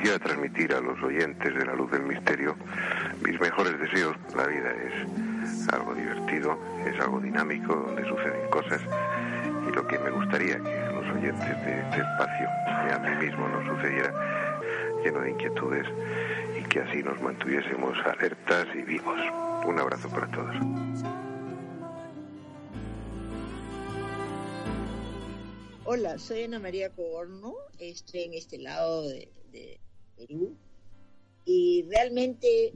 Quisiera transmitir a los oyentes de la luz del misterio mis mejores deseos. La vida es algo divertido, es algo dinámico, donde suceden cosas y lo que me gustaría que los oyentes de este espacio y a mí mismo nos sucediera lleno de inquietudes y que así nos mantuviésemos alertas y vivos. Un abrazo para todos. Hola, soy Ana María Coborno, estoy en este lado de, de Perú. Y realmente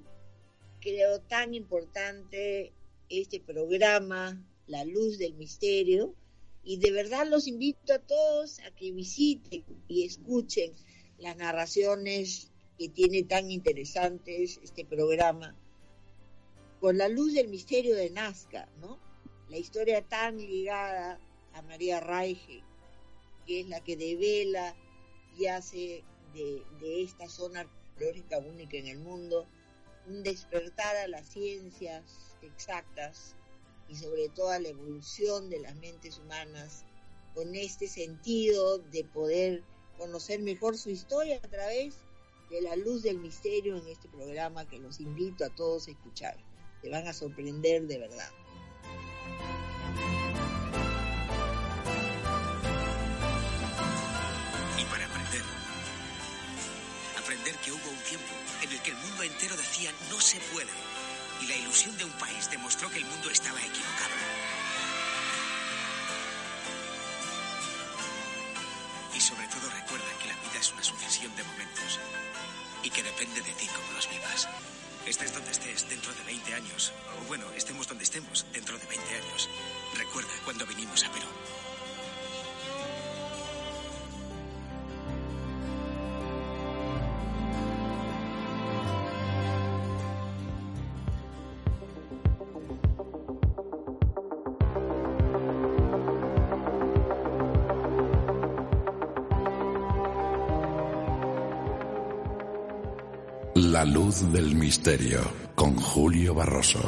creo tan importante este programa, La Luz del Misterio, y de verdad los invito a todos a que visiten y escuchen las narraciones que tiene tan interesantes este programa. Con la luz del misterio de Nazca, ¿no? La historia tan ligada a María Raige, que es la que devela y hace de, esta zona arqueológica única en el mundo un despertar a las ciencias exactas y sobre todo a la evolución de las mentes humanas con este sentido de poder conocer mejor su historia a través de la luz del misterio en este programa que los invito a todos a escuchar. Te van a sorprender de verdad. Entero decía no se puede y la ilusión de un país demostró que el mundo estaba equivocado. Y sobre todo recuerda que la vida es una sucesión de momentos y que depende de ti cómo los vivas. Estés donde estés dentro de 20 años, o bueno, estemos donde estemos dentro de 20 años. Recuerda cuando vinimos a Perú. La luz del misterio con Julio Barroso.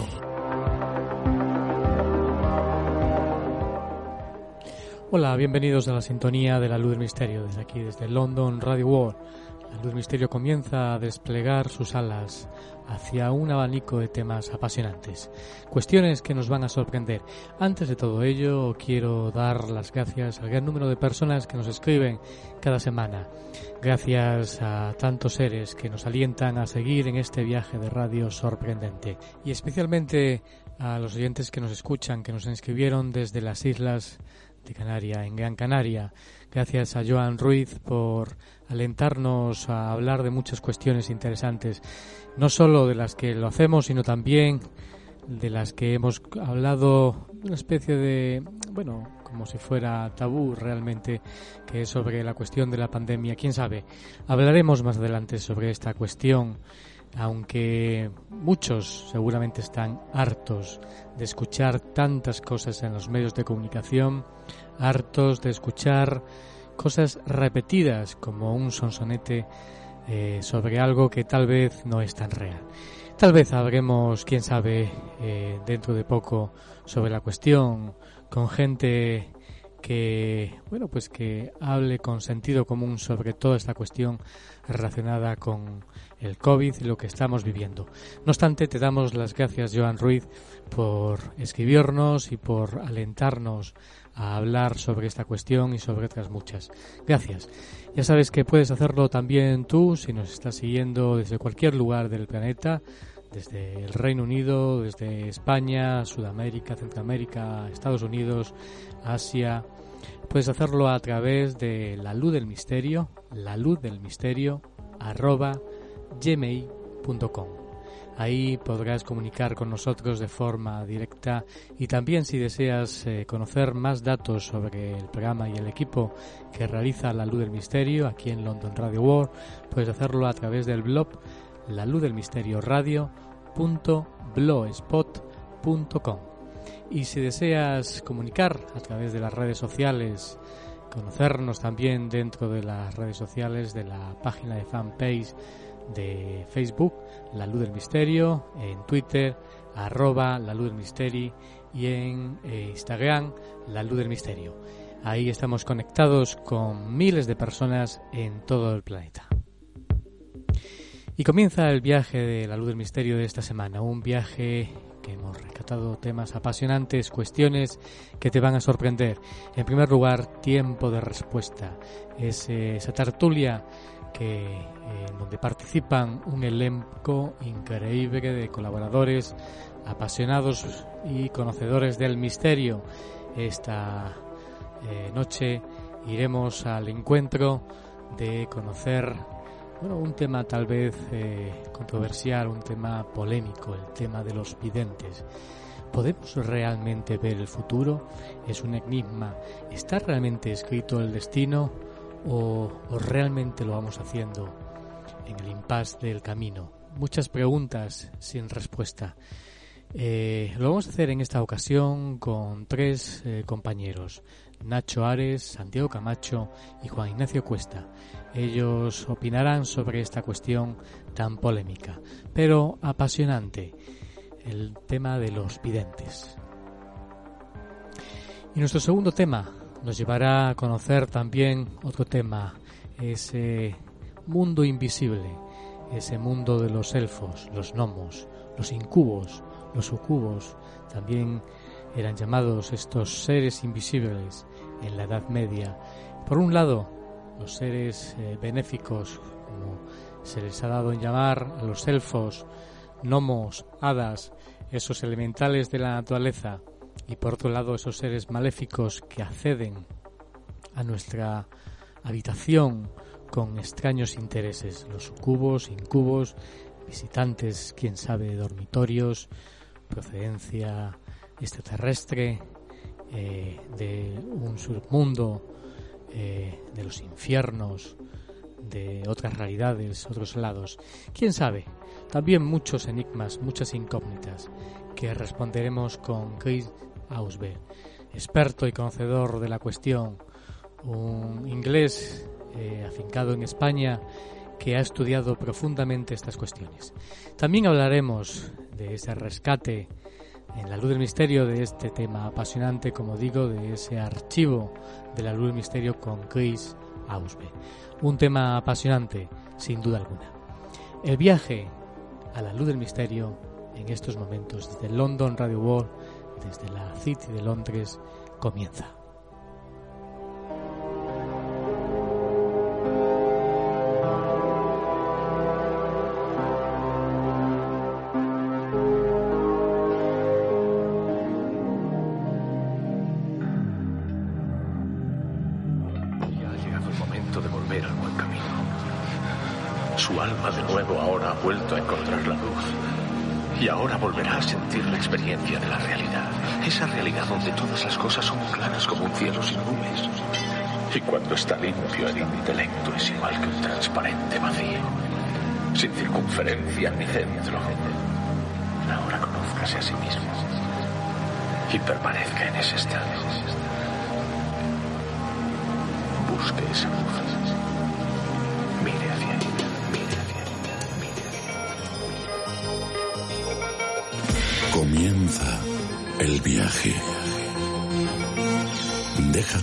Hola, bienvenidos a la sintonía de la luz del misterio desde aquí, desde London Radio World. Luz misterio comienza a desplegar sus alas hacia un abanico de temas apasionantes, cuestiones que nos van a sorprender. Antes de todo ello, quiero dar las gracias al gran número de personas que nos escriben cada semana. Gracias a tantos seres que nos alientan a seguir en este viaje de radio sorprendente. Y especialmente a los oyentes que nos escuchan, que nos inscribieron desde las islas de Canaria, en Gran Canaria. Gracias a Joan Ruiz por alentarnos a hablar de muchas cuestiones interesantes, no solo de las que lo hacemos, sino también de las que hemos hablado, una especie de, bueno, como si fuera tabú realmente, que es sobre la cuestión de la pandemia. ¿Quién sabe? Hablaremos más adelante sobre esta cuestión aunque muchos seguramente están hartos de escuchar tantas cosas en los medios de comunicación, hartos de escuchar cosas repetidas como un sonsonete eh, sobre algo que tal vez no es tan real. Tal vez habremos, quién sabe, eh, dentro de poco sobre la cuestión con gente que, bueno, pues que hable con sentido común sobre toda esta cuestión relacionada con el COVID y lo que estamos viviendo. No obstante, te damos las gracias, Joan Ruiz, por escribirnos y por alentarnos a hablar sobre esta cuestión y sobre otras muchas. Gracias. Ya sabes que puedes hacerlo también tú si nos estás siguiendo desde cualquier lugar del planeta, desde el Reino Unido, desde España, Sudamérica, Centroamérica, Estados Unidos, Asia. Puedes hacerlo a través de la luz del misterio, la luz del misterio, arroba gmail.com. Ahí podrás comunicar con nosotros de forma directa y también si deseas eh, conocer más datos sobre el programa y el equipo que realiza La Luz del Misterio aquí en London Radio World, puedes hacerlo a través del blog la luz del misterio radio.blogspot.com. Y si deseas comunicar a través de las redes sociales, conocernos también dentro de las redes sociales de la página de fanpage de Facebook, La Luz del Misterio, en Twitter, arroba La Luz del Misterio y en eh, Instagram, La Luz del Misterio. Ahí estamos conectados con miles de personas en todo el planeta. Y comienza el viaje de La Luz del Misterio de esta semana, un viaje que hemos rescatado temas apasionantes, cuestiones que te van a sorprender. En primer lugar, tiempo de respuesta. Es esa tertulia que en donde participan un elenco increíble de colaboradores apasionados y conocedores del misterio. Esta eh, noche iremos al encuentro de conocer bueno, un tema tal vez eh, controversial, un tema polémico, el tema de los videntes. ¿Podemos realmente ver el futuro? ¿Es un enigma? ¿Está realmente escrito el destino? ¿O, realmente lo vamos haciendo en el impasse del camino. Muchas preguntas sin respuesta. Eh, lo vamos a hacer en esta ocasión con tres eh, compañeros, Nacho Ares, Santiago Camacho y Juan Ignacio Cuesta. Ellos opinarán sobre esta cuestión tan polémica, pero apasionante, el tema de los videntes. Y nuestro segundo tema nos llevará a conocer también otro tema, ese mundo invisible, ese mundo de los elfos, los gnomos, los incubos, los sucubos, también eran llamados estos seres invisibles en la Edad Media. Por un lado, los seres eh, benéficos, como se les ha dado en llamar a los elfos, gnomos, hadas, esos elementales de la naturaleza, y por otro lado esos seres maléficos que acceden a nuestra habitación con extraños intereses, los sucubos, incubos, visitantes, quién sabe, dormitorios, procedencia extraterrestre, eh, de un submundo, eh, de los infiernos, de otras realidades, otros lados. ¿Quién sabe? También muchos enigmas, muchas incógnitas que responderemos con Chris Ausberg, experto y conocedor de la cuestión, un inglés eh, afincado en España que ha estudiado profundamente estas cuestiones. También hablaremos de ese rescate en la luz del misterio de este tema apasionante, como digo, de ese archivo de la luz del misterio con Chris Ausbe. Un tema apasionante, sin duda alguna. El viaje a la luz del misterio en estos momentos desde London Radio World, desde la City de Londres, comienza.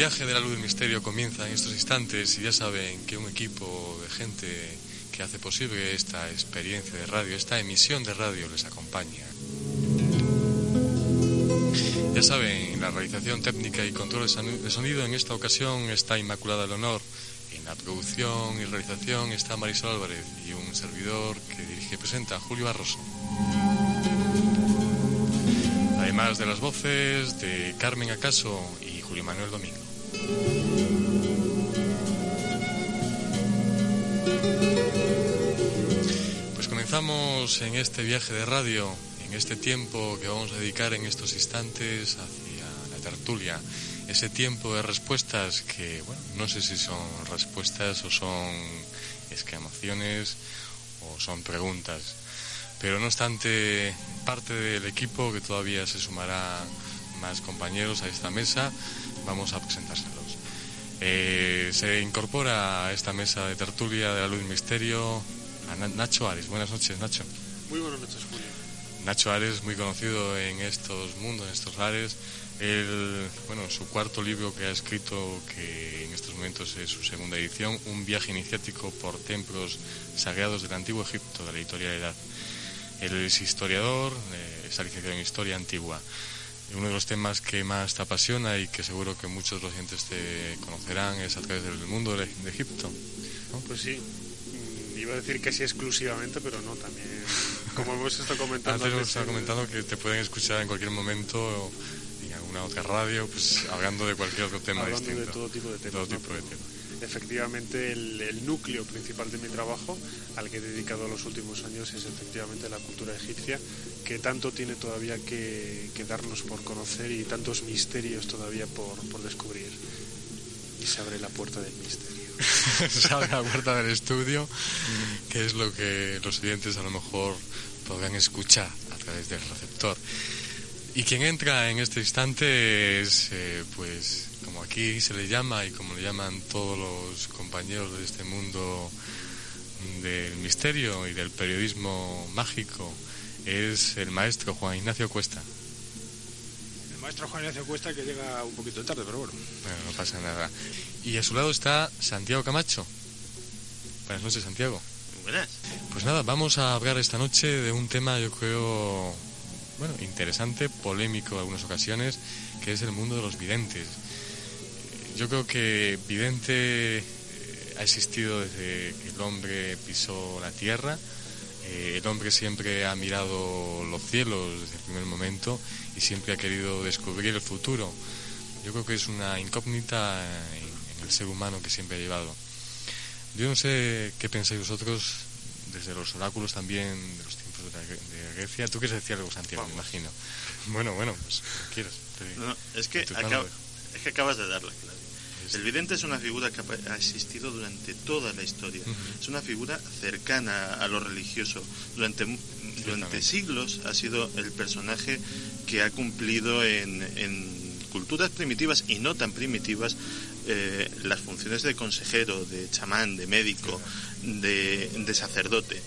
Viaje de la luz del misterio comienza en estos instantes y ya saben que un equipo de gente que hace posible esta experiencia de radio, esta emisión de radio les acompaña. Ya saben, la realización técnica y control de sonido en esta ocasión está Inmaculada Leonor. En la producción y realización está Marisol Álvarez y un servidor que dirige y presenta Julio Barroso. Además de las voces de Carmen Acaso y Julio Manuel Domingo. Pues comenzamos en este viaje de radio, en este tiempo que vamos a dedicar en estos instantes hacia la tertulia, ese tiempo de respuestas que, bueno, no sé si son respuestas o son exclamaciones o son preguntas. Pero no obstante, parte del equipo que todavía se sumará más compañeros a esta mesa, vamos a presentárselos. Eh, se incorpora a esta mesa de tertulia de la luz misterio a Nacho Ares. Buenas noches, Nacho. Muy buenas noches, Julio. Nacho Ares, muy conocido en estos mundos, en estos lares. El, bueno, su cuarto libro que ha escrito, que en estos momentos es su segunda edición, Un viaje iniciático por templos sagrados del Antiguo Egipto, de la editorial Edad. Él es historiador, eh, está licenciado en Historia Antigua. Uno de los temas que más te apasiona y que seguro que muchos los oyentes te conocerán es a través del mundo de, Egipto. Pues sí, mm, iba a decir que sí exclusivamente, pero no, también, como hemos estado comentando. Antes hemos estado comentando que te pueden escuchar en cualquier momento en alguna otra radio, pues hablando de cualquier otro tema hablando distinto. de todo tipo de temas. Todo tipo de temas efectivamente el, núcleo principal de mi trabajo, al que he dedicado los últimos años, es efectivamente la cultura egipcia, que tanto tiene todavía que, darnos por conocer y tantos misterios todavía por, descubrir. Y se abre la puerta del misterio. se abre la puerta del estudio, que es lo que los oyentes a lo mejor podrán escuchar a través del receptor. Y quien entra en este instante es, eh, pues, aquí se le llama y como le llaman todos los compañeros de este mundo del misterio y del periodismo mágico, es el maestro Juan Ignacio Cuesta. El maestro Juan Ignacio Cuesta que llega un poquito tarde, pero bueno. Bueno, no pasa nada. Y a su lado está Santiago Camacho. Buenas noches, Santiago. buenas. Pues nada, vamos a hablar esta noche de un tema, yo creo, bueno, interesante, polémico en algunas ocasiones, que es el mundo de los videntes. Yo creo que vidente eh, ha existido desde que el hombre pisó la tierra. Eh, el hombre siempre ha mirado los cielos desde el primer momento y siempre ha querido descubrir el futuro. Yo creo que es una incógnita en, el ser humano que siempre ha llevado. Yo no sé qué pensáis vosotros desde los oráculos también de los tiempos de, Grecia. Tú quieres decir algo, Santiago, me imagino. Bueno, bueno, pues quieres. es, que es que acabas de darla, claro. El vidente es una figura que ha existido durante toda la historia. Es una figura cercana a lo religioso. Durante, durante siglos ha sido el personaje que ha cumplido en, culturas primitivas y no tan primitivas eh, las funciones de consejero, de chamán, de médico, de sacerdote.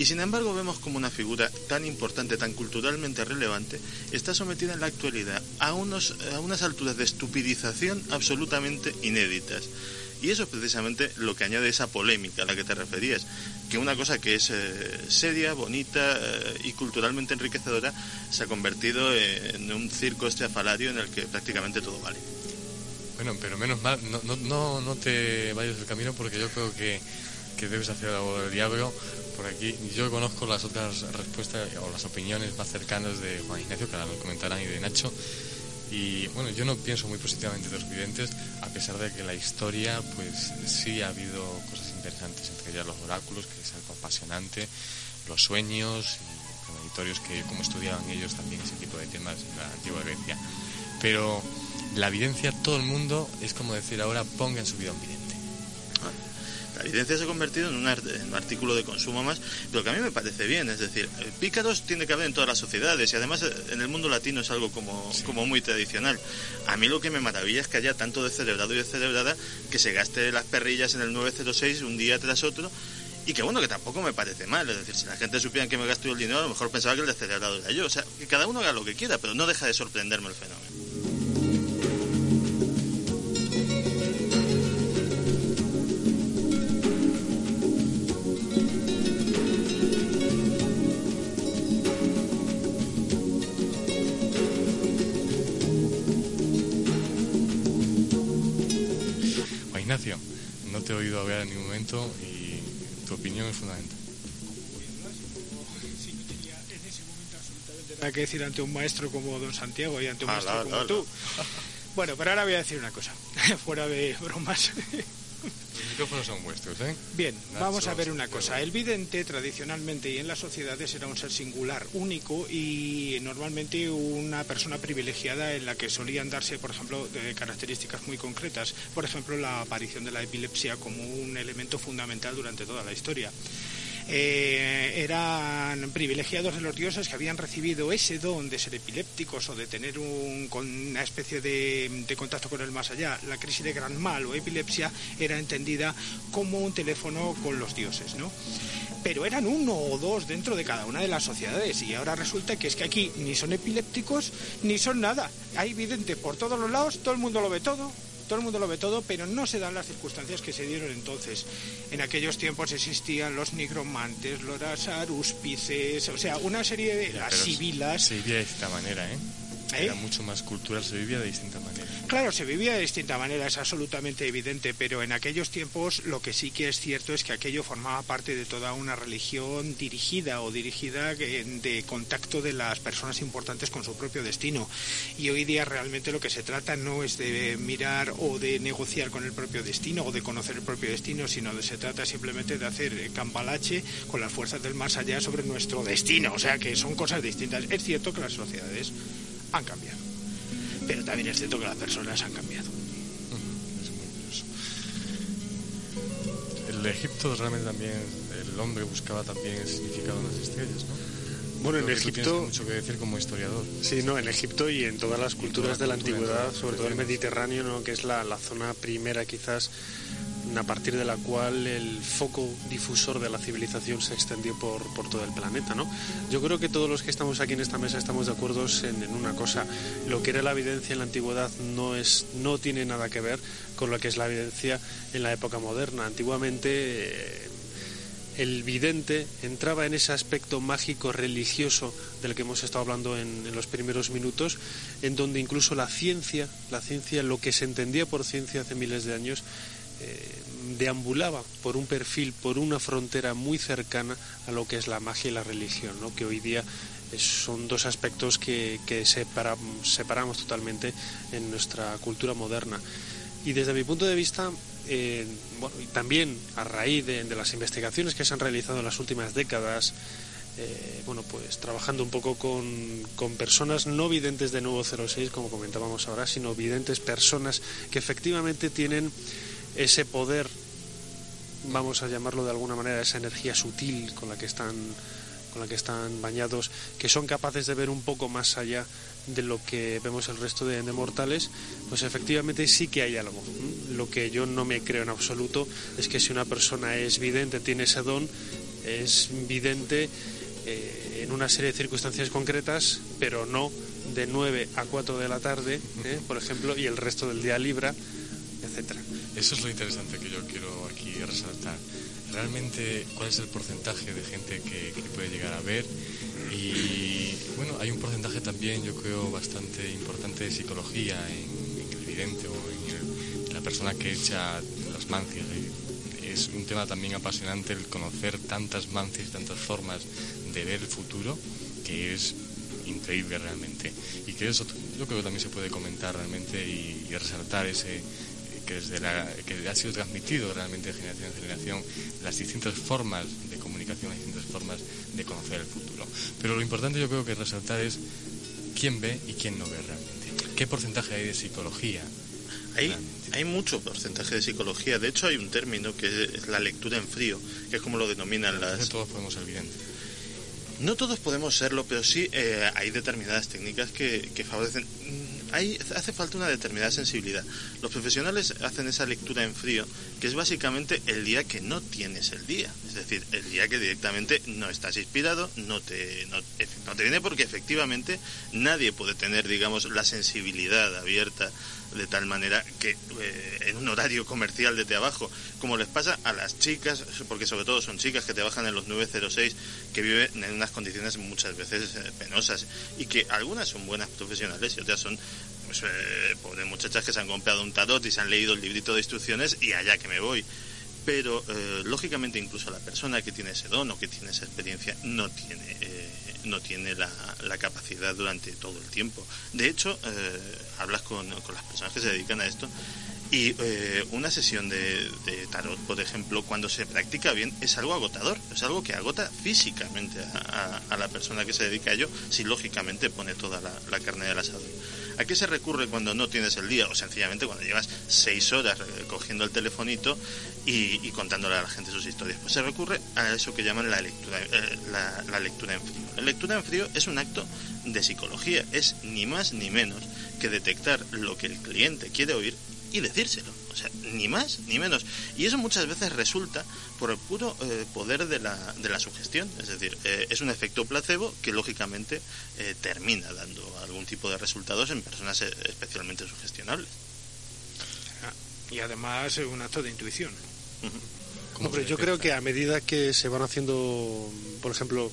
Y sin embargo vemos como una figura tan importante, tan culturalmente relevante, está sometida en la actualidad a, unos, a unas alturas de estupidización absolutamente inéditas. Y eso es precisamente lo que añade esa polémica a la que te referías, que una cosa que es eh, seria, bonita eh, y culturalmente enriquecedora se ha convertido en un circo estrafalario en el que prácticamente todo vale. Bueno, pero menos mal, no, no, no te vayas del camino porque yo creo que, que debes hacer algo del diablo por aquí. Yo conozco las otras respuestas o las opiniones más cercanas de Juan Ignacio, que ahora lo comentarán, y de Nacho. Y bueno, yo no pienso muy positivamente de los videntes, a pesar de que la historia, pues sí ha habido cosas interesantes, entre ellas los oráculos, que es algo apasionante, los sueños y premonitorios, que como estudiaban ellos también ese tipo de temas en la antigua Grecia. Pero la evidencia, todo el mundo, es como decir ahora, ponga en su vida un vidente la evidencia se ha convertido en un, artículo de consumo más, pero que a mí me parece bien. Es decir, pícaros tiene que haber en todas las sociedades y además eh, en el mundo latino es algo como, como muy tradicional. A mí lo que me maravilla es que haya tanto de celebrado y de celebrada que se gaste las perrillas en el 906 un día tras otro y que bueno, que tampoco me parece mal. Es decir, si la gente supiera que me gasto el dinero, a lo mejor pensaba que el de celebrado era yo. O sea, que cada uno haga lo que quiera, pero no deja de sorprenderme el fenómeno. Ignacio, no te he oído hablar en ningún momento y tu opinión es fundamental. nada que decir ante un maestro como don Santiago y ante un maestro como tú. Bueno, pero ahora voy a decir una cosa, fuera de bromas. Micrófonos son vuestros, ¿eh? Bien, vamos a ver una cosa. El vidente tradicionalmente y en las sociedades era un ser singular, único y normalmente una persona privilegiada en la que solían darse, por ejemplo, de características muy concretas. Por ejemplo, la aparición de la epilepsia como un elemento fundamental durante toda la historia. Eh, eran privilegiados de los dioses que habían recibido ese don de ser epilépticos o de tener un, con una especie de, contacto con el más allá. La crisis de gran mal o epilepsia era entendida como un teléfono con los dioses, ¿no? pero eran uno o dos dentro de cada una de las sociedades y ahora resulta que es que aquí ni son epilépticos ni son nada. Hay vidente por todos los lados, todo el mundo lo ve todo, todo el mundo lo ve todo, pero no se dan las circunstancias que se dieron entonces. En aquellos tiempos existían los nigromantes, los arúspices, o sea, una serie de... las sibilas. Se de esta manera, ¿eh? ¿Eh? Era mucho más cultural, se vivía de distinta manera. Claro, se vivía de distinta manera, es absolutamente evidente, pero en aquellos tiempos lo que sí que es cierto es que aquello formaba parte de toda una religión dirigida o dirigida de contacto de las personas importantes con su propio destino. Y hoy día realmente lo que se trata no es de mirar o de negociar con el propio destino o de conocer el propio destino, sino de se trata simplemente de hacer cambalache con las fuerzas del más allá sobre nuestro destino. O sea que son cosas distintas. Es cierto que las sociedades han cambiado. Pero también es cierto que las personas han cambiado. El Egipto realmente también, el hombre buscaba también el significado de las estrellas, ¿no? Bueno, en Egipto. mucho que decir como historiador. Sí, no, en Egipto y en todas las culturas de la antigüedad, sobre todo el Mediterráneo, ¿no? que es la, la zona primera quizás a partir de la cual el foco difusor de la civilización se extendió por, por, todo el planeta. ¿no? Yo creo que todos los que estamos aquí en esta mesa estamos de acuerdo en, una cosa. Lo que era la evidencia en la antigüedad no, es, no tiene nada que ver con lo que es la evidencia en la época moderna. Antiguamente eh, el vidente entraba en ese aspecto mágico religioso del que hemos estado hablando en, en, los primeros minutos, en donde incluso la ciencia, la ciencia, lo que se entendía por ciencia hace miles de años, eh, deambulaba por un perfil, por una frontera muy cercana a lo que es la magia y la religión, ¿no? que hoy día son dos aspectos que, separamos totalmente en nuestra cultura moderna. Y desde mi punto de vista, eh, también a raíz de, las investigaciones que se han realizado en las últimas décadas, eh, bueno, pues trabajando un poco con, con, personas no videntes de Nuevo 06, como comentábamos ahora, sino videntes personas que efectivamente tienen ese poder, vamos a llamarlo de alguna manera, esa energía sutil con la que están con la que están bañados, que son capaces de ver un poco más allá de lo que vemos el resto de, mortales, pues efectivamente sí que hay algo. Lo que yo no me creo en absoluto es que si una persona es vidente, tiene ese don, es vidente eh, en una serie de circunstancias concretas, pero no de 9 a 4 de la tarde, ¿eh? por ejemplo, y el resto del día libra, etcétera. Eso es lo interesante que yo quiero aquí resaltar. Realmente, ¿cuál es el porcentaje de gente que, puede llegar a ver? Y bueno, hay un porcentaje también, yo creo, bastante importante de psicología en, el vidente o en, la persona que echa las mancias. Es un tema también apasionante el conocer tantas mancias, tantas formas de ver el futuro, que es increíble realmente. Y que eso yo creo que también se puede comentar realmente y resaltar ese, que, desde la, que ha sido transmitido realmente de generación en generación, las distintas formas de comunicación, las distintas formas de conocer el futuro. Pero lo importante yo creo que resaltar es quién ve y quién no ve realmente. ¿Qué porcentaje hay de psicología? Hay, hay mucho porcentaje de psicología. De hecho, hay un término que es la lectura en frío, que es como lo denominan las... todos podemos ser videntes. No todos podemos serlo, pero sí eh, hay determinadas técnicas que, que favorecen hace falta una determinada sensibilidad. Los profesionales hacen esa lectura en frío, que es básicamente el día que no tienes el día. Es decir, el día que directamente no estás inspirado, no te, No te viene porque efectivamente nadie puede tener, digamos, la sensibilidad abierta de tal manera que eh, en un horario comercial de abajo, como les pasa a las chicas, porque sobre todo son chicas que trabajan en los 906, que viven en unas condiciones muchas veces eh, penosas y que algunas son buenas profesionales y otras son pues, eh, pobres muchachas que se han comprado un tarot y se han leído el librito de instrucciones y allá que me voy. Pero lógicamente incluso la persona que tiene ese don o que tiene esa experiencia no tiene no tiene la, capacidad durante todo el tiempo. De hecho, eh, hablas con, las personas que se dedican a esto y eh, una sesión de, tarot, por ejemplo, cuando se practica bien, es algo agotador, es algo que agota físicamente a, la persona que se dedica a ello, si lógicamente pone toda la, la carne del asador. ¿A qué se recurre cuando no tienes el día? O sencillamente cuando llevas seis horas eh, cogiendo el telefonito y, contándole a la gente sus historias. Pues se recurre a eso que llaman la lectura, eh, la, lectura en frío. La lectura en frío es un acto de psicología, es ni más ni menos que detectar lo que el cliente quiere oír y decírselo. O sea, ni más ni menos. Y eso muchas veces resulta por el puro eh, poder de la, de la sugestión. Es decir, eh, es un efecto placebo que lógicamente termina dando algún tipo de resultados en personas especialmente sugestionables. Y además es un acto de intuición. Hombre, yo creo que a medida que se van haciendo, por ejemplo,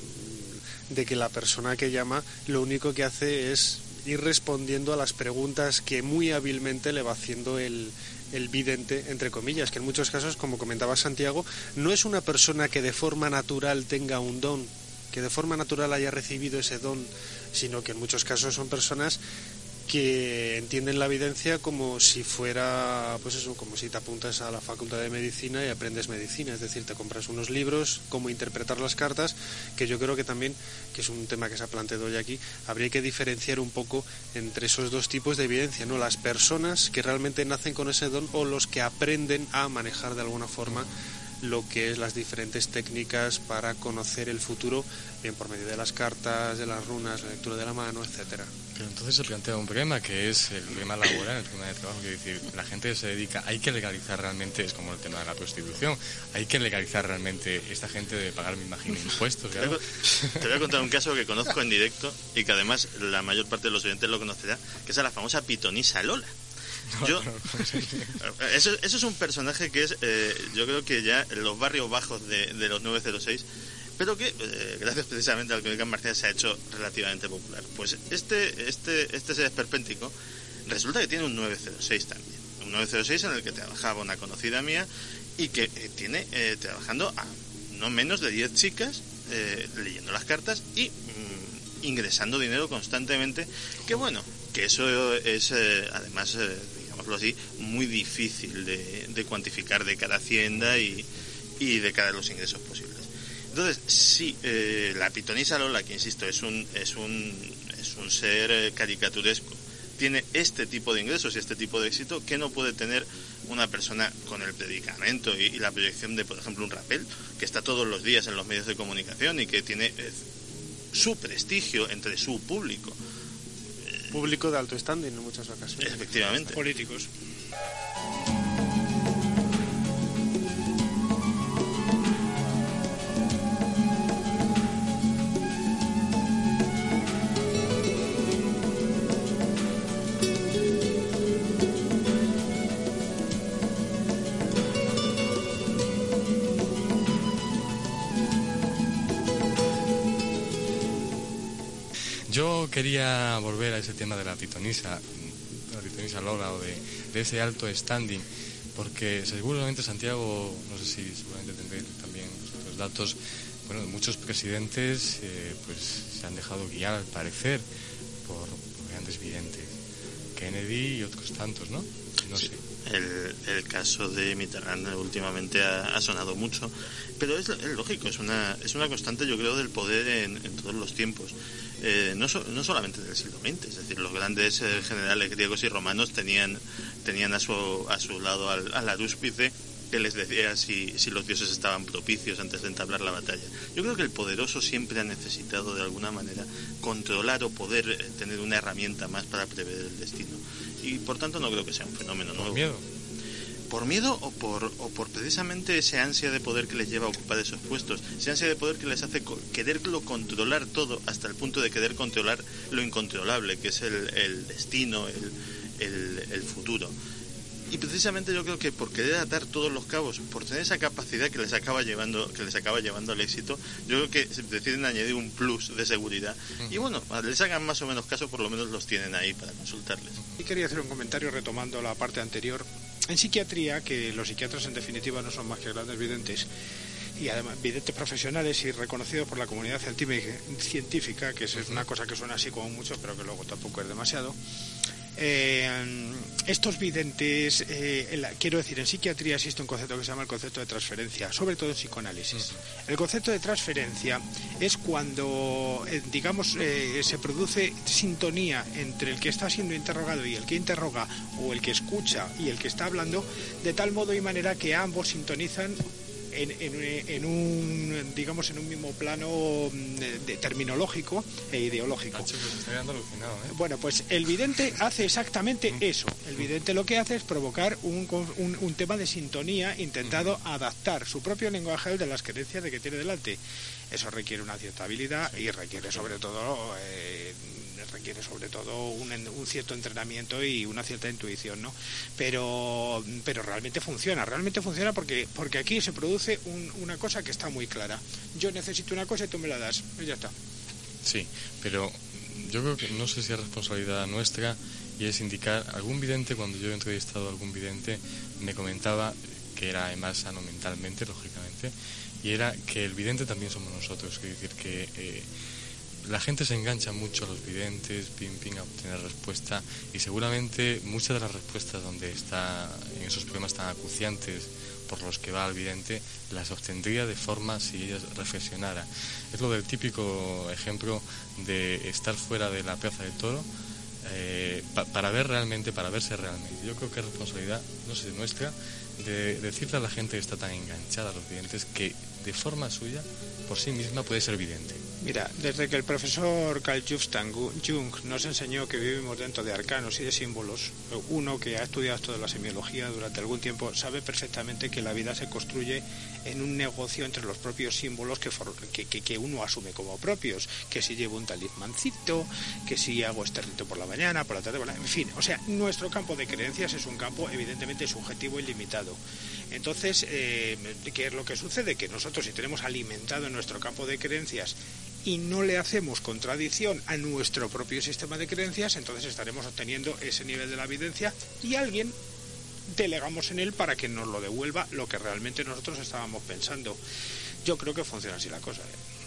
de que la persona que llama lo único que hace es ir respondiendo a las preguntas que muy hábilmente le va haciendo el, el vidente, entre comillas, que en muchos casos, como comentaba Santiago, no es una persona que de forma natural tenga un don, que de forma natural haya recibido ese don, sino que en muchos casos son personas que entienden la evidencia como si fuera, pues eso, como si te apuntas a la facultad de medicina y aprendes medicina, es decir, te compras unos libros, cómo interpretar las cartas, que yo creo que también, que es un tema que se ha planteado hoy aquí, habría que diferenciar un poco entre esos dos tipos de evidencia, ¿no? Las personas que realmente nacen con ese don o los que aprenden a manejar de alguna forma lo que es las diferentes técnicas para conocer el futuro, bien por medio de las cartas, de las runas, la lectura de la mano, etcétera. Pero entonces se plantea un problema que es el problema laboral, el problema de trabajo, que decir, la gente se dedica, hay que legalizar realmente, es como el tema de la prostitución, hay que legalizar realmente esta gente de pagar, me imagino, impuestos. Te voy a contar un caso que conozco en directo y que además la mayor parte de los oyentes lo conocerá, que es la famosa pitonisa Lola. Yo, eso, eso, es un personaje que es, eh, yo creo que ya en los barrios bajos de, de los 906 pero que eh, gracias precisamente al que Martínez se ha hecho relativamente popular. Pues este, este, este ser esperpéntico resulta que tiene un 906 también, un 906 en el que trabajaba una conocida mía y que eh, tiene eh, trabajando a no menos de 10 chicas leyendo las cartas y mm, ingresando dinero constantemente, que bueno, que eso es además, así, muy difícil de, de, cuantificar de cada hacienda y, de cada los ingresos posibles. Entonces, sí, eh, la pitonisa Lola, que insisto, es un, es un, es un ser eh, caricaturesco, tiene este tipo de ingresos y este tipo de éxito que no puede tener una persona con el predicamento y, la proyección de, por ejemplo, un rapel, que está todos los días en los medios de comunicación y que tiene eh, su prestigio entre su público. Público de alto standing en muchas ocasiones. Efectivamente. Políticos. Quería volver a ese tema de la pitonisa, la pitonisa Lola o de, ese alto standing, porque seguramente Santiago, no sé si seguramente tendréis también los datos, bueno, muchos presidentes eh, pues se han dejado guiar al parecer por, grandes videntes, Kennedy y otros tantos, ¿no? No sé. El, caso de Mitterrand últimamente ha, sonado mucho, pero es, lógico, es una, es una constante, yo creo, del poder en, en todos los tiempos. Eh, no, no, solamente del siglo XX, es decir, los grandes eh, generales griegos y romanos tenían, tenían a, su, a su lado al, al arúspice que les decía si, si, los dioses estaban propicios antes de entablar la batalla. Yo creo que el poderoso siempre ha necesitado de alguna manera controlar o poder eh, tener una herramienta más para prever el destino. Y por tanto no creo que sea un fenómeno nuevo. miedo? Por miedo o por, o por precisamente ese ansia de poder que les lleva a ocupar esos puestos, ese ansia de poder que les hace quererlo controlar todo hasta el punto de querer controlar lo incontrolable, que es el, destino, el, el futuro. Y precisamente yo creo que por querer atar todos los cabos, por tener esa capacidad que les acaba llevando, que les acaba llevando al éxito, yo creo que deciden añadir un plus de seguridad. Y bueno, les hagan más o menos caso, por lo menos los tienen ahí para consultarles. Y quería hacer un comentario retomando la parte anterior. En psiquiatría, que los psiquiatras en definitiva no son más que grandes videntes, y además videntes profesionales y reconocidos por la comunidad científica, que es una cosa que suena así como mucho, pero que luego tampoco es demasiado. Eh, estos videntes, eh, quiero decir, en psiquiatría existe un concepto que se llama el concepto de transferencia, sobre todo en psicoanálisis. El concepto de transferencia es cuando, eh, digamos, se produce sintonía entre el que está siendo interrogado y el que interroga, o el que escucha y el que está hablando, de tal modo y manera que ambos sintonizan en, un digamos en un mismo plano mm, de, terminológico e ideológico. ¿eh? Bueno, pues el vidente hace exactamente eso. El vidente lo que hace es provocar un, un, tema de sintonía intentado adaptar su propio lenguaje al de las creencias de que tiene delante. Eso requiere una cierta habilidad y requiere sobre todo eh, requiere sobre todo un, cierto entrenamiento y una cierta intuición, ¿no? Pero, pero realmente funciona, realmente funciona porque, porque aquí se produce una cosa que está muy clara. Yo necesito una cosa y tú me la das, y ya está. Sí, pero yo creo que no sé si es responsabilidad nuestra y es indicar algún vidente, cuando yo he entrevistado a algún vidente, me comentaba que era además sano mentalmente, lógicamente, y era que el vidente también somos nosotros, es decir, que eh, la gente se engancha mucho a los videntes, ping ping, a obtener respuesta y seguramente muchas de las respuestas donde está en esos problemas tan acuciantes por los que va al vidente las obtendría de forma si ella reflexionara. Es lo del típico ejemplo de estar fuera de la plaza de toro eh, para ver realmente, para verse realmente. Yo creo que es responsabilidad, no sé, nuestra, de decirle a la gente que está tan enganchada a los videntes que de forma suya, por sí misma, puede ser vidente. Mira, desde que el profesor Carl Jung nos enseñó que vivimos dentro de arcanos y de símbolos, uno que ha estudiado toda la semiología durante algún tiempo sabe perfectamente que la vida se construye en un negocio entre los propios símbolos que, que, uno asume como propios, que si llevo un talismancito, que si hago este rito por la mañana, por la tarde, en fin, o sea, nuestro campo de creencias es un campo evidentemente subjetivo y limitado. Entonces, eh, ¿qué es lo que sucede? Que nosotros si tenemos alimentado nuestro campo de creencias y no le hacemos contradicción a nuestro propio sistema de creencias, entonces estaremos obteniendo ese nivel de la evidencia y alguien delegamos en él para que nos lo devuelva lo que realmente nosotros estábamos pensando. Yo creo que funciona así la cosa. ¿eh?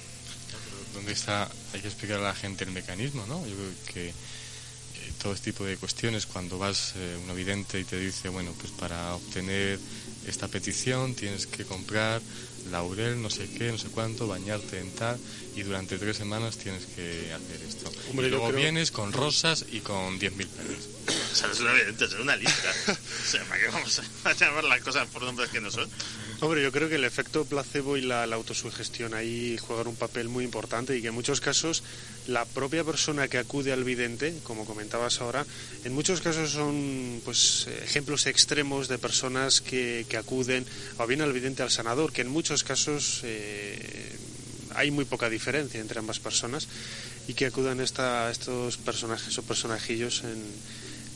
¿Dónde está? Hay que explicar a la gente el mecanismo, ¿no? Yo creo que todo este tipo de cuestiones, cuando vas eh, un evidente y te dice, bueno, pues para obtener esta petición tienes que comprar laurel, no sé qué, no sé cuánto, bañarte en tal, y durante tres semanas tienes que hacer esto. y luego vienes con rosas y con 10.000 pesos. O sea, es una, es una lista. o sea, ¿para qué vamos a llamar las cosas por nombres que no son? Hombre, yo creo que el efecto placebo y la, autosugestión ahí juegan un papel muy importante y que en muchos casos la propia persona que acude al vidente, como comentabas ahora, en muchos casos son pues ejemplos extremos de personas que, que acuden o bien al vidente al sanador, que en muchos casos eh, hay muy poca diferencia entre ambas personas y que acudan esta, estos personajes o personajillos en,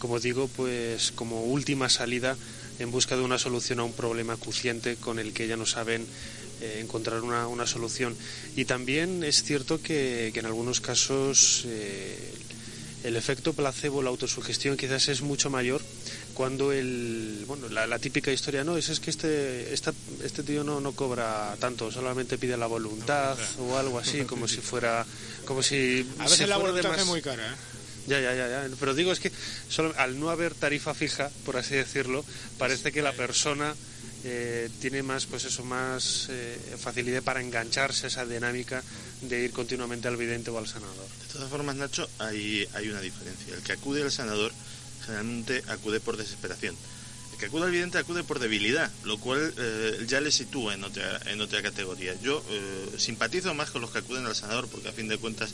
como digo, pues como última salida en busca de una solución a un problema acuciante con el que ya no saben eh, encontrar una, una, solución. Y también es cierto que, que en algunos casos eh, el efecto placebo, la autosugestión quizás es mucho mayor cuando el bueno la, típica historia no es, es que este este tío no, no cobra tanto solamente pide la voluntad o algo así como si fuera como si a veces la voluntad es muy cara ¿eh? Ya, ya, ya, ya. Pero digo, es que solo, al no haber tarifa fija, por así decirlo, parece que la persona eh, tiene más, pues eso, más eh, facilidad para engancharse a esa dinámica de ir continuamente al vidente o al sanador. De todas formas, Nacho, hay, hay una diferencia. El que acude al sanador generalmente acude por desesperación. El que acude al vidente acude por debilidad, lo cual eh, ya le sitúa en otra, en otra categoría. Yo simpatizo más con los que acuden al sanador porque a fin de cuentas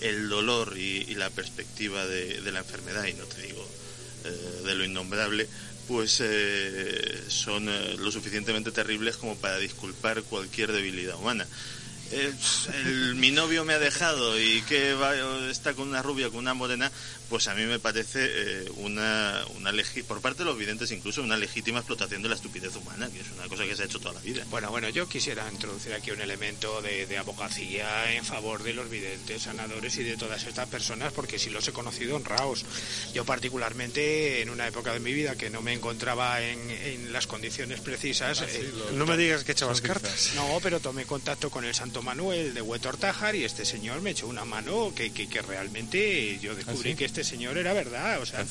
el dolor y, la perspectiva de, la enfermedad, y no te digo de lo innombrable, pues eh, son eh, lo suficientemente terribles como para disculpar cualquier debilidad humana. Eh, el, mi novio me ha dejado y que va, está con una rubia, con una morena, pues a mí me parece eh, una, una por parte de los videntes incluso una legítima explotación de la estupidez humana, que es una cosa que se ha hecho toda la vida. Bueno, bueno, yo quisiera introducir aquí un elemento de, de abogacía en favor de los videntes, sanadores y de todas estas personas, porque si los he conocido honrados. Yo particularmente en una época de mi vida que no me encontraba en, en las condiciones precisas... Ah, eh, no me digas que echabas cartas. No, pero tomé contacto con el Santo Manuel de Huetortájar y este señor me echó una mano que, que, que realmente yo descubrí ¿Ah, que este señor era verdad, o sea,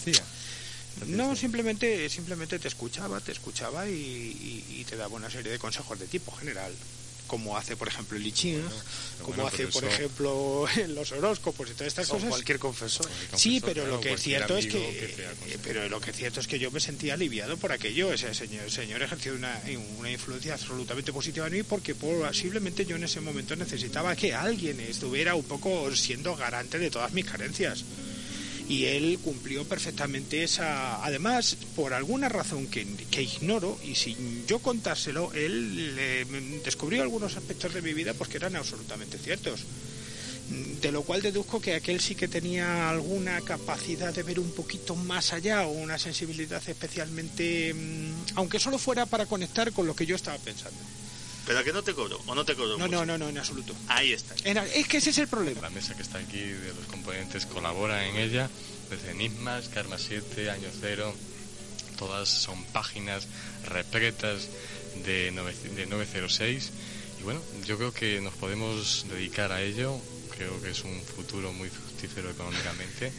no simplemente simplemente te escuchaba, te escuchaba y, te daba una serie de consejos de tipo general como hace por ejemplo el I Ching, como hace por ejemplo los horóscopos y todas estas cosas. Cualquier confesor. Sí, pero lo que es cierto es que, eh, pero lo que es cierto es que yo me sentía aliviado por aquello. Ese señor, señor ejerció una, una influencia absolutamente positiva en mí porque posiblemente yo en ese momento necesitaba que alguien estuviera un poco siendo garante de todas mis carencias y él cumplió perfectamente esa. Además, por alguna razón que, ignoro y sin yo contárselo, él descubrió algunos aspectos de mi vida pues que eran absolutamente ciertos. De lo cual deduzco que aquel sí que tenía alguna capacidad de ver un poquito más allá o una sensibilidad especialmente, mm, aunque solo fuera para conectar con lo que yo estaba pensando. ¿Pero a que no te cobro? ¿O no te cobro? No, no, no, no, en absoluto. Ahí está. es que ese es el problema. La mesa que está aquí de los componentes colabora en ella, desde Enigmas, Karma 7, Año Cero, todas son páginas repletas de, de 906. Y bueno, yo creo que nos podemos dedicar a ello. Creo que es un futuro muy económicamente.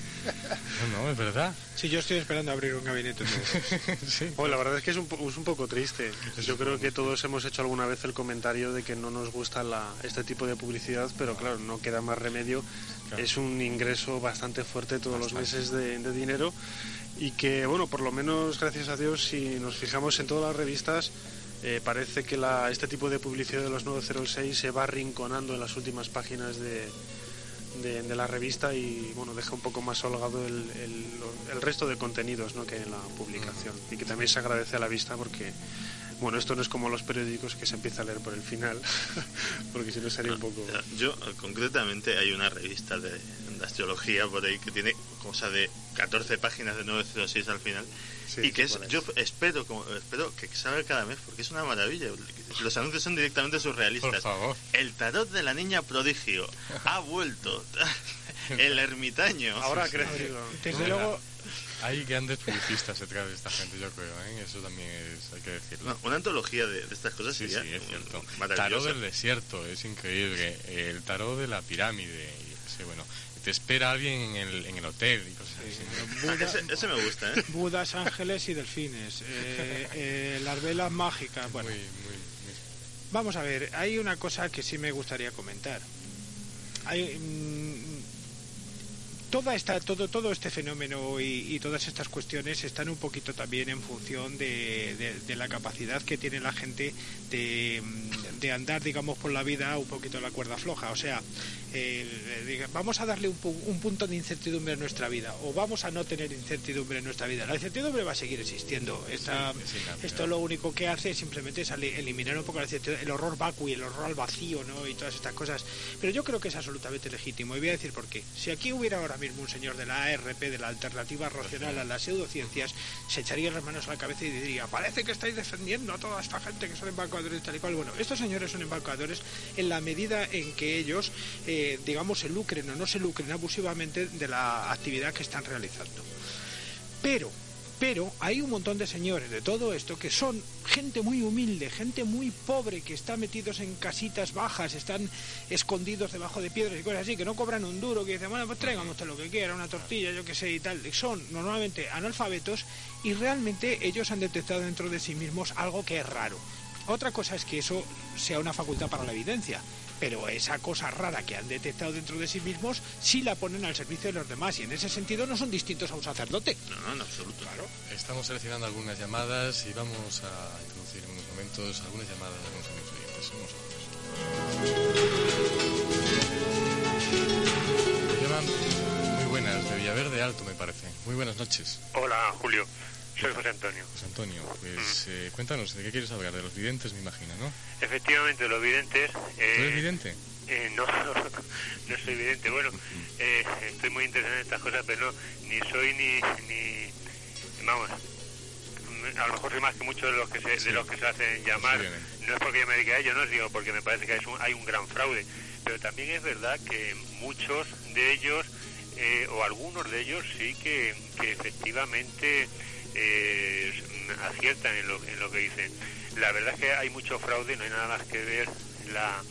No, no, es verdad. Sí, yo estoy esperando abrir un gabinete sí. la verdad es que es un, es un poco triste. Yo creo que todos hemos hecho alguna vez el comentario de que no nos gusta la, este tipo de publicidad, pero claro, no queda más remedio. Es un ingreso bastante fuerte todos los meses de, dinero y que, bueno, por lo menos, gracias a Dios, si nos fijamos en todas las revistas, eh, parece que la, este tipo de publicidad de los 906 se va rinconando en las últimas páginas de, de, la revista y bueno deja un poco más holgado el, el, resto de contenidos ¿no? que hay en la publicación y que también se agradece a la vista porque bueno esto no es como los periódicos que se empieza a leer por el final porque si no sería un poco yo concretamente hay una revista de, de astrología por ahí que tiene cosa de 14 páginas de 906 al final y que es, yo espero como, espero que salga cada mes porque es una maravilla los anuncios son directamente surrealistas. Por favor. el tarot de la niña prodigio ha vuelto el ermitaño. Ahora ha crecido desde luego hay grandes publicistas detrás de esta gente, yo creo, ¿eh? eso también es, hay que decirlo. una antología de, estas cosas sí, sí, es cierto. Tarot del desierto, es increíble. El tarot de la pirámide, y bueno, te espera alguien en el, en el hotel y cosas así. ese, me gusta, ¿eh? Budas, ángeles y delfines. Eh, eh, las velas mágicas. Bueno, vamos a ver, hay una cosa que sí me gustaría comentar. Hay, mm, toda esta, todo, todo este fenómeno y, todas estas cuestiones están un poquito también en función de, la capacidad que tiene la gente de, de, andar, digamos, por la vida un poquito la cuerda floja. O sea, vamos a darle un, punto de incertidumbre a nuestra vida o vamos a no tener incertidumbre en nuestra vida. La incertidumbre va a seguir existiendo. esto lo único que hace es simplemente es eliminar un poco el horror vacuo y el horror al vacío ¿no? y todas estas cosas. Pero yo creo que es absolutamente legítimo y voy a decir por qué. Si aquí hubiera ahora mismo un señor de la ARP, de la alternativa racional a las pseudociencias, se echaría las manos a la cabeza y diría, parece que estáis defendiendo a toda esta gente que son embaucadores tal y cual. Bueno, estos señores son embaucadores en la medida en que ellos... Eh, digamos, se lucren o no se lucren abusivamente de la actividad que están realizando. Pero, pero hay un montón de señores de todo esto que son gente muy humilde, gente muy pobre, que está metidos en casitas bajas, están escondidos debajo de piedras y cosas así, que no cobran un duro, que dicen, bueno, pues tráigame usted lo que quiera, una tortilla, yo que sé y tal. Son normalmente analfabetos y realmente ellos han detectado dentro de sí mismos algo que es raro. Otra cosa es que eso sea una facultad para la evidencia, pero esa cosa rara que han detectado dentro de sí mismos sí la ponen al servicio de los demás y en ese sentido no son distintos a un sacerdote. No, no, en absoluto. Claro. Estamos seleccionando algunas llamadas y vamos a introducir en unos momentos algunas llamadas de algunos amigos oyentes. Llaman muy buenas, de Villaverde Alto me parece. Muy buenas noches. Hola, Julio. Soy José Antonio. José Antonio, pues eh, cuéntanos, ¿de qué quieres hablar? De los videntes, me imagino, ¿no? Efectivamente, los videntes... Eh, ¿Tú eres vidente? Eh, no, no, soy vidente. Bueno, eh, estoy muy interesado en estas cosas, pero no, ni soy ni, ni... Vamos, a lo mejor soy más que muchos de los que se, de los que se hacen llamar. No es porque yo me dedique a ello, no, digo porque me parece que hay un, hay un gran fraude. Pero también es verdad que muchos de ellos, eh, o algunos de ellos, sí que, que efectivamente eh, aciertan en lo, en lo que dicen. La verdad es que hay mucho fraude, no hay nada más que ver la,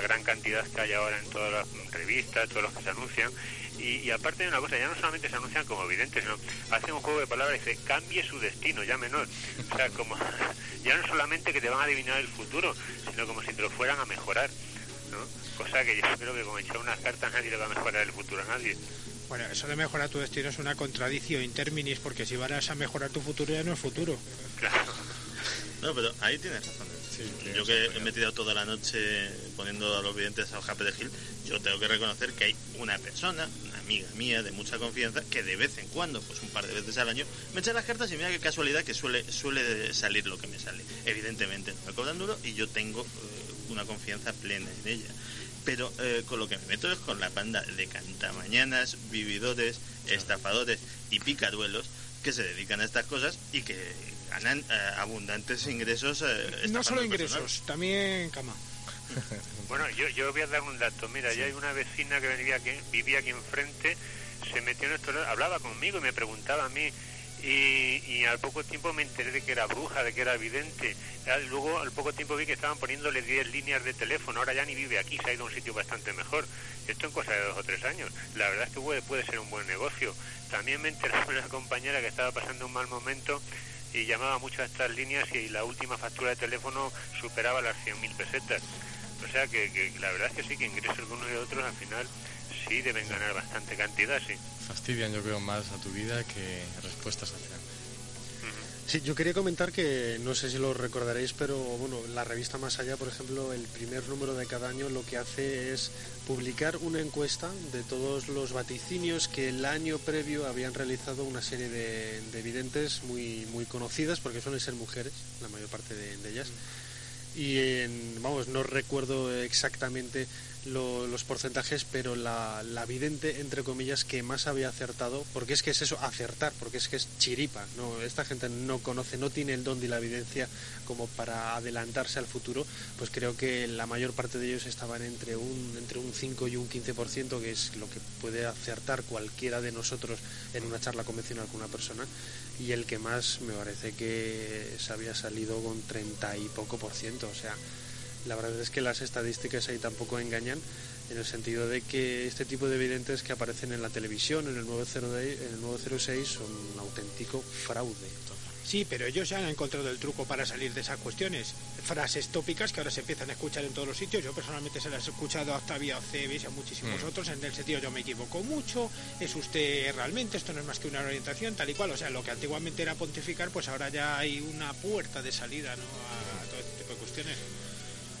gran cantidad que hay ahora en todas las revistas, todos los que se anuncian. Y, aparte de una cosa, ya no solamente se anuncian como evidentes, sino hacen un juego de palabras y dice cambie su destino, ya menor. O sea, como ya no solamente que te van a adivinar el futuro, sino como si te lo fueran a mejorar. ¿no? Cosa que yo creo que como echar unas cartas nadie le va a mejorar el futuro a nadie. Bueno, eso de mejorar tu destino es una contradicción interminis, porque si vas a mejorar tu futuro ya no es futuro. Claro. No, pero ahí tienes razón. yo que he metido toda la noche poniendo a los videntes a hoja de Gil, yo tengo que reconocer que hay una persona, una amiga mía de mucha confianza, que de vez en cuando, pues un par de veces al año, me echa las cartas y mira qué casualidad que suele, suele salir lo que me sale. Evidentemente no me cobran duro y yo tengo eh, una confianza plena en ella. Pero eh, con lo que me meto es con la banda de cantamañanas, vividores, estafadores y picaduelos que se dedican a estas cosas y que ganan eh, abundantes ingresos. Eh, no solo ingresos, también cama. bueno, yo, yo voy a dar un dato. Mira, ya hay una vecina que vivía aquí, vivía aquí enfrente, se metió en esto, hablaba conmigo y me preguntaba a mí. Y, y, al poco tiempo me enteré de que era bruja, de que era vidente. Luego, al poco tiempo vi que estaban poniéndole 10 líneas de teléfono. Ahora ya ni vive aquí, se ha ido a un sitio bastante mejor. Esto en cosa de dos o tres años. La verdad es que puede, puede ser un buen negocio. También me enteré de una compañera que estaba pasando un mal momento y llamaba mucho a estas líneas y la última factura de teléfono superaba las 100.000 pesetas. O sea que, la verdad es que sí, que ingresos de y otros al final sí deben ganar bastante cantidad, sí. Fastidian yo creo más a tu vida que respuestas hacia Sí, yo quería comentar que no sé si lo recordaréis, pero bueno, la revista Más Allá, por ejemplo, el primer número de cada año lo que hace es publicar una encuesta de todos los vaticinios que el año previo habían realizado una serie de, de videntes muy, muy conocidas, porque suelen ser mujeres, la mayor parte de, ellas. Y en, vamos, no recuerdo exactamente los porcentajes, pero la, la, vidente, entre comillas, que más había acertado, porque es que es eso, acertar, porque es que es chiripa, ¿no? Esta gente no conoce, no tiene el don de la evidencia como para adelantarse al futuro, pues creo que la mayor parte de ellos estaban entre un, entre un 5 y un 15%, que es lo que puede acertar cualquiera de nosotros en una charla convencional con una persona, y el que más me parece que se había salido con 30 y poco por ciento, o sea, la verdad es que las estadísticas ahí tampoco engañan en el sentido de que este tipo de evidentes que aparecen en la televisión, en el 906, son un auténtico fraude. Sí, pero ellos ya han encontrado el truco para salir de esas cuestiones. Frases tópicas que ahora se empiezan a escuchar en todos los sitios. Yo personalmente se las he escuchado a Octavio Cebes y a muchísimos mm. otros en el sentido yo me equivoco mucho, es usted realmente, esto no es más que una orientación, tal y cual. O sea, lo que antiguamente era pontificar, pues ahora ya hay una puerta de salida ¿no? a todo este tipo de cuestiones.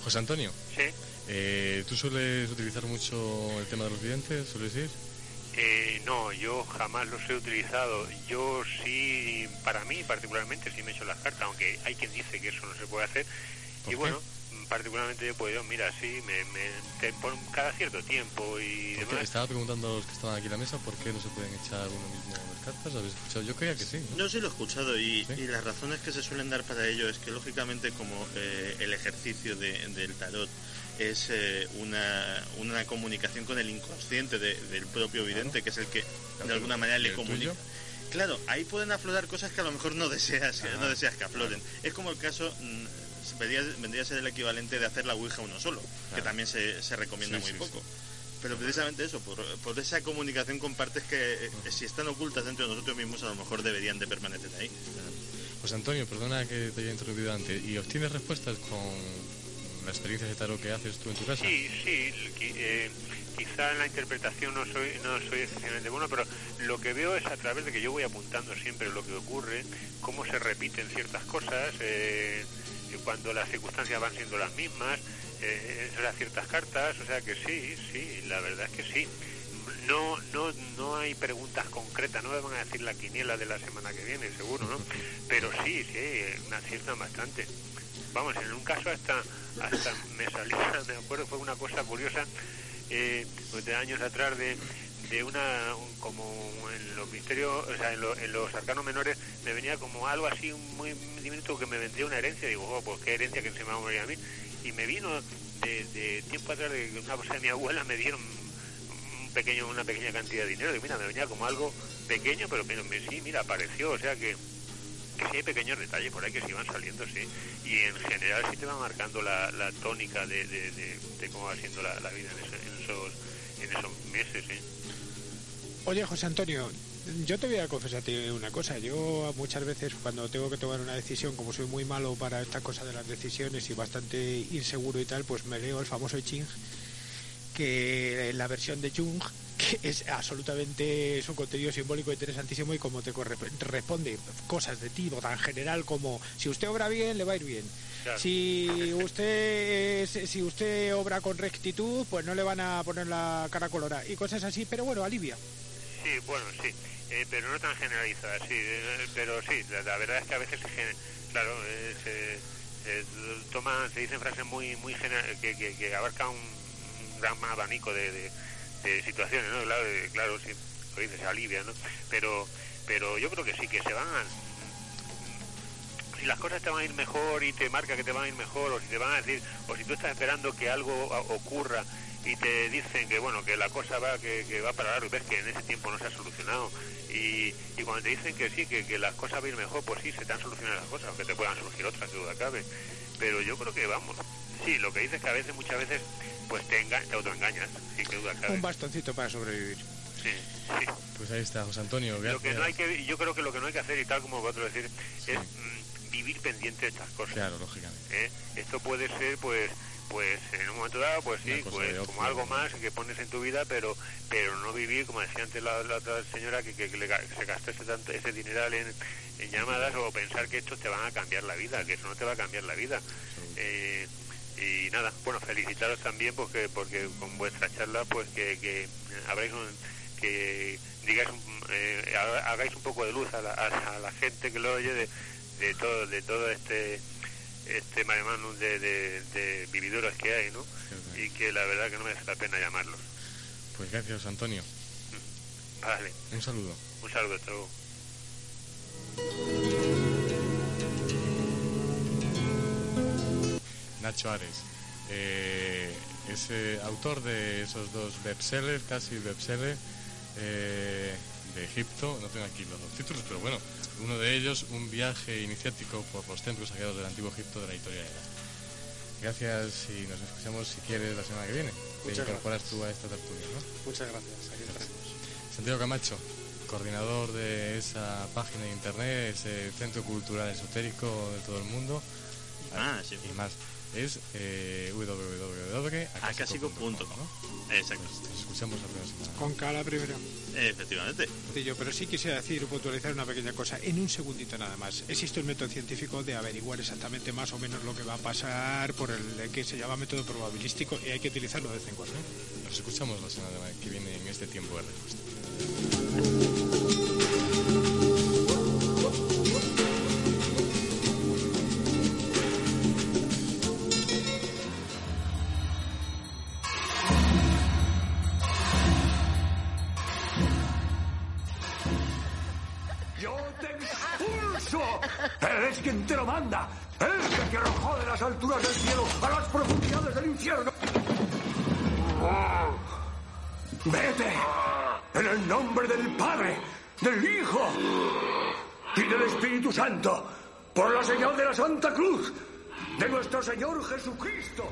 José Antonio. Sí. Eh, ¿Tú sueles utilizar mucho el tema de los videntes, sueles decir? Eh, no, yo jamás los he utilizado. Yo sí, para mí particularmente, sí me he hecho las cartas, aunque hay quien dice que eso no se puede hacer. Y bueno, particularmente yo pues yo, mira, sí, me, me cada cierto tiempo y demás. Estaba preguntando a los que estaban aquí en la mesa por qué no se pueden echar uno mismo las cartas. ¿Habéis escuchado? Yo creía que sí. ¿no? Yo sí lo he escuchado y, y, las razones que se suelen dar para ello es que lógicamente como eh, el ejercicio de, del tarot es eh, una, una comunicación con el inconsciente del propio vidente, que es el que de alguna manera le comunica. Claro, ahí pueden aflorar cosas que a lo mejor no deseas, no deseas que afloren. Es como el caso vendría, a ser el equivalente de hacer la Ouija uno solo, que también se, se recomienda muy poco. Pero precisamente eso, por, por, esa comunicación con partes que eh, si están ocultas dentro de nosotros mismos a lo mejor deberían de permanecer ahí. Pues Antonio, perdona que te haya interrumpido antes, ¿y obtienes respuestas con la experiencia de tarot que haces tú en tu casa? Sí, sí, eh, quizá en la interpretación no soy, no soy excepcionalmente bueno, pero lo que veo es a través de que yo voy apuntando siempre lo que ocurre, cómo se repiten ciertas cosas, eh, cuando las circunstancias van siendo las mismas, eh, las ciertas cartas, o sea que sí, sí, la verdad es que sí. no, no, no hay preguntas concretas, no me van a decir la quiniela de la semana que viene, seguro, ¿no? Pero sí, sí, una cierta bastante. Vamos, en un caso hasta, hasta me salió, me acuerdo, fue una cosa curiosa, eh, pues de años atrás de, de una como en los misterios o sea en, los arcanos menores me venía como algo así muy diminuto que me vendría una herencia digo oh, pues qué herencia que se me va a morir a mí y me vino de, tiempo atrás de una cosa de mi abuela me dieron un pequeño una pequeña cantidad de dinero y mira me venía como algo pequeño pero, pero sí mira apareció o sea que que sí hay pequeños detalles por ahí que sí van saliendo, sí. Y en general sí te va marcando la, la tónica de, de, cómo va siendo la, vida en, esos, en esos meses. Oye, José Antonio, yo te voy a confesarte una cosa. Yo muchas veces cuando tengo que tomar una decisión, como soy muy malo para esta cosa de las decisiones y bastante inseguro y tal, pues me leo el famoso Ching, que la versión de Jung que es absolutamente es un contenido simbólico interesantísimo y como te responde cosas de tipo tan general como si usted obra bien le va a ir bien. Si usted si usted obra con rectitud pues no le van a poner la cara colorada y cosas así pero bueno alivia Sí, bueno, sí, eh, pero no tan generalizada, sí, eh, pero sí, la, verdad es que a veces, se, claro, eh, se, toma, se dicen frases muy muy general, que, que, que abarcan un, gran abanico de, de, situaciones, ¿no? Claro, claro, sí, lo dices, alivia, ¿no? Pero, pero yo creo que sí, que se van a, si las cosas te van a ir mejor y te marca que te van a ir mejor, o si te van a decir, o si tú estás esperando que algo ocurra y te dicen que bueno que la cosa va que, que va para largo y ves que en ese tiempo no se ha solucionado. Y, y cuando te dicen que sí que, que las cosas van a ir mejor pues sí se te han solucionado las cosas aunque te puedan surgir otras que duda cabe. Pero yo creo que vamos sí lo que dices que a veces muchas veces pues te, enga te autoengañas sí que duda cabe. Un bastoncito para sobrevivir. Sí, sí. pues ahí está José Antonio lo que no hay que yo creo que lo que no hay que hacer y tal como vosotros decir es mm, vivir pendiente de estas cosas. Claro lógicamente. ¿Eh? esto puede ser pues pues en un momento dado, pues sí, pues como algo más que pones en tu vida, pero pero no vivir, como decía antes la, otra señora, que, que, se gasta ese, tanto, ese dineral en, llamadas o pensar que estos te van a cambiar la vida, que eso no te va a cambiar la vida. Eh, y nada, bueno, felicitaros también porque porque con vuestra charla, pues que, que habréis que digáis eh, hagáis un poco de luz a la, a la gente que lo oye de, de todo de todo este este maremanum de, de, de, vividoras que hay, ¿no? Y que la verdad que no merece la pena llamarlos. Pues gracias, Antonio. Vale. Un saludo. Un saludo, hasta luego. Nacho Ares. Eh, es eh, autor de esos dos bestsellers, casi bestsellers, eh, de Egipto. No tengo aquí los dos títulos, pero bueno, uno de ellos, un viaje iniciático por los templos sagrados del Antiguo Egipto de la historia de la Gracias y nos escuchamos si quieres la semana que viene. Te incorporas tú a esta tertulia, ¿no? Muchas gracias. Aquí Santiago Camacho, coordinador de esa página de internet, ese centro cultural esotérico de todo el mundo. Sí. Y más es eh, www.acasico.com. ¿no? Exacto. Nos escuchamos la primera semana. Con K primera. Efectivamente. yo, pero sí quisiera decir, puntualizar una pequeña cosa, en un segundito nada más. Existe un método científico de averiguar exactamente más o menos lo que va a pasar por el que se llama método probabilístico y hay que utilizarlo de vez en cuando. Nos escuchamos la semana que viene en este tiempo de respuesta. Espíritu Santo, por la señal de la Santa Cruz, de nuestro Señor Jesucristo.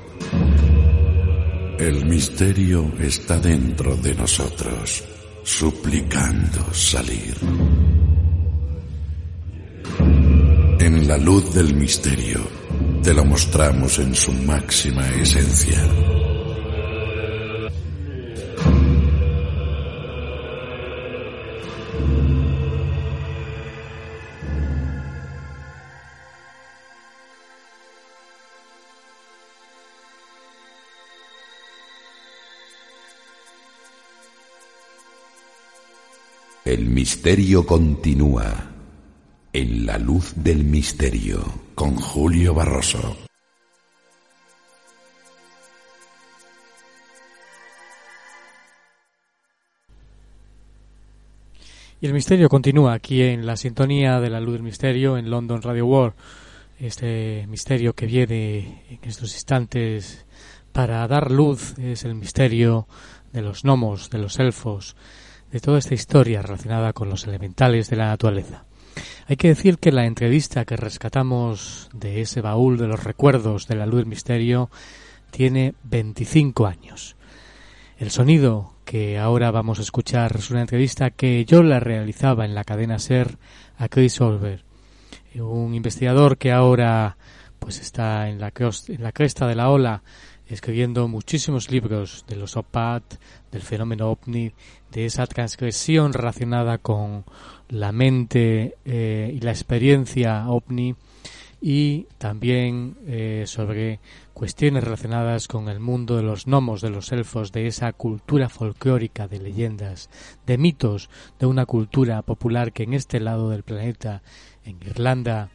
El misterio está dentro de nosotros, suplicando salir. En la luz del misterio te lo mostramos en su máxima esencia. El misterio continúa en la luz del misterio con Julio Barroso. Y el misterio continúa aquí en la sintonía de la luz del misterio en London Radio World. Este misterio que viene en estos instantes para dar luz es el misterio de los gnomos, de los elfos, de toda esta historia relacionada con los elementales de la naturaleza. Hay que decir que la entrevista que rescatamos de ese baúl de los recuerdos de la luz del misterio tiene 25 años. El sonido que ahora vamos a escuchar es una entrevista que yo la realizaba en la cadena SER a Chris Olver, un investigador que ahora pues está en la, en la cresta de la ola escribiendo muchísimos libros de los OPAT, del fenómeno OVNI, de esa transgresión relacionada con la mente eh, y la experiencia OVNI y también eh, sobre cuestiones relacionadas con el mundo de los gnomos, de los elfos, de esa cultura folclórica de leyendas, de mitos, de una cultura popular que en este lado del planeta, en Irlanda,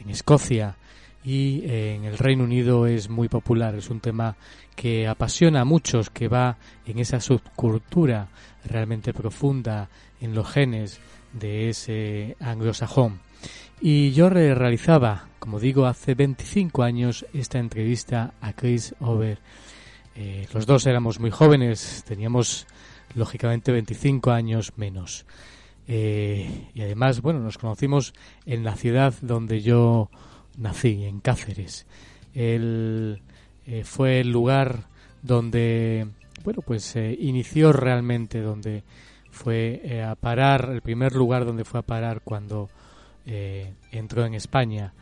en Escocia y en el Reino Unido es muy popular. Es un tema que apasiona a muchos, que va en esa subcultura realmente profunda en los genes de ese anglosajón. Y yo realizaba, como digo, hace 25 años esta entrevista a Chris Over. Eh, los dos éramos muy jóvenes, teníamos lógicamente 25 años menos. Eh, y además, bueno, nos conocimos en la ciudad donde yo nací, en Cáceres. Él eh, fue el lugar donde, bueno, pues se inició realmente, donde fue a parar, el primer lugar donde fue a parar cuando eh, entró en España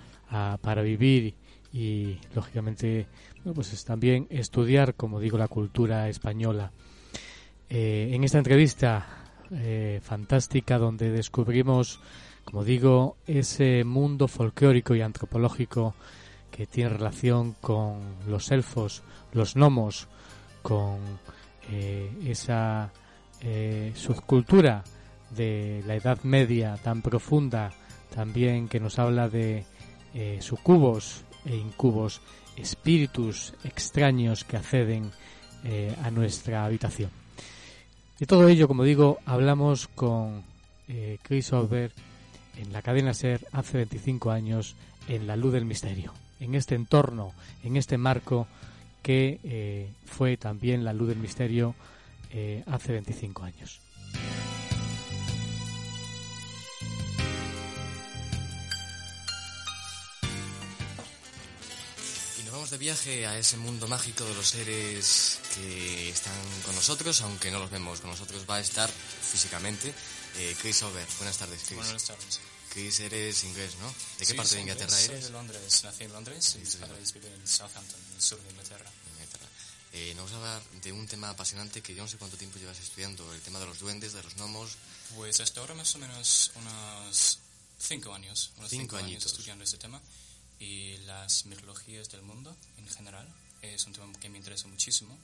para vivir y lógicamente pues también estudiar como digo la cultura española eh, en esta entrevista eh, fantástica donde descubrimos como digo ese mundo folclórico y antropológico que tiene relación con los elfos los gnomos con esa subcultura de la Edad Media tan profunda también que nos habla de eh, sucubos e incubos, espíritus extraños que acceden eh, a nuestra habitación. De todo ello, como digo, hablamos con eh, Chris Over en la cadena SER hace 25 años en La Luz del Misterio, en este entorno, en este marco que eh, fue también La Luz del Misterio hace 25 años. de viaje a ese mundo mágico de los seres que están con nosotros, aunque no los vemos con nosotros, va a estar físicamente eh, Chris Over. Buenas tardes, Chris. Buenas tardes. Chris, eres inglés, ¿no? ¿De qué parte de Inglaterra eres? Soy de Londres, nací en Londres y mis padres viven en Southampton, en el sur de Inglaterra. Eh, nos vamos a hablar de un tema apasionante que yo no sé cuánto tiempo llevas estudiando, el tema de los duendes, de los gnomos. Pues hasta ahora más o menos unos cinco años, unos cinco, cinco años estudiando este tema y las mitologías del mundo en general. Es un tema que me interesa muchísimo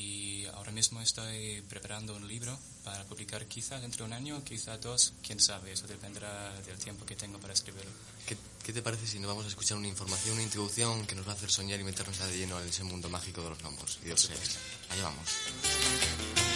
y ahora mismo estoy preparando un libro para publicar quizá dentro de un año, quizá dos, quién sabe, eso dependerá del tiempo que tengo para escribirlo. ¿Qué, qué te parece si nos vamos a escuchar una información, una introducción que nos va a hacer soñar y meternos de lleno en ese mundo mágico de los gnomos? Y Dios allá vamos.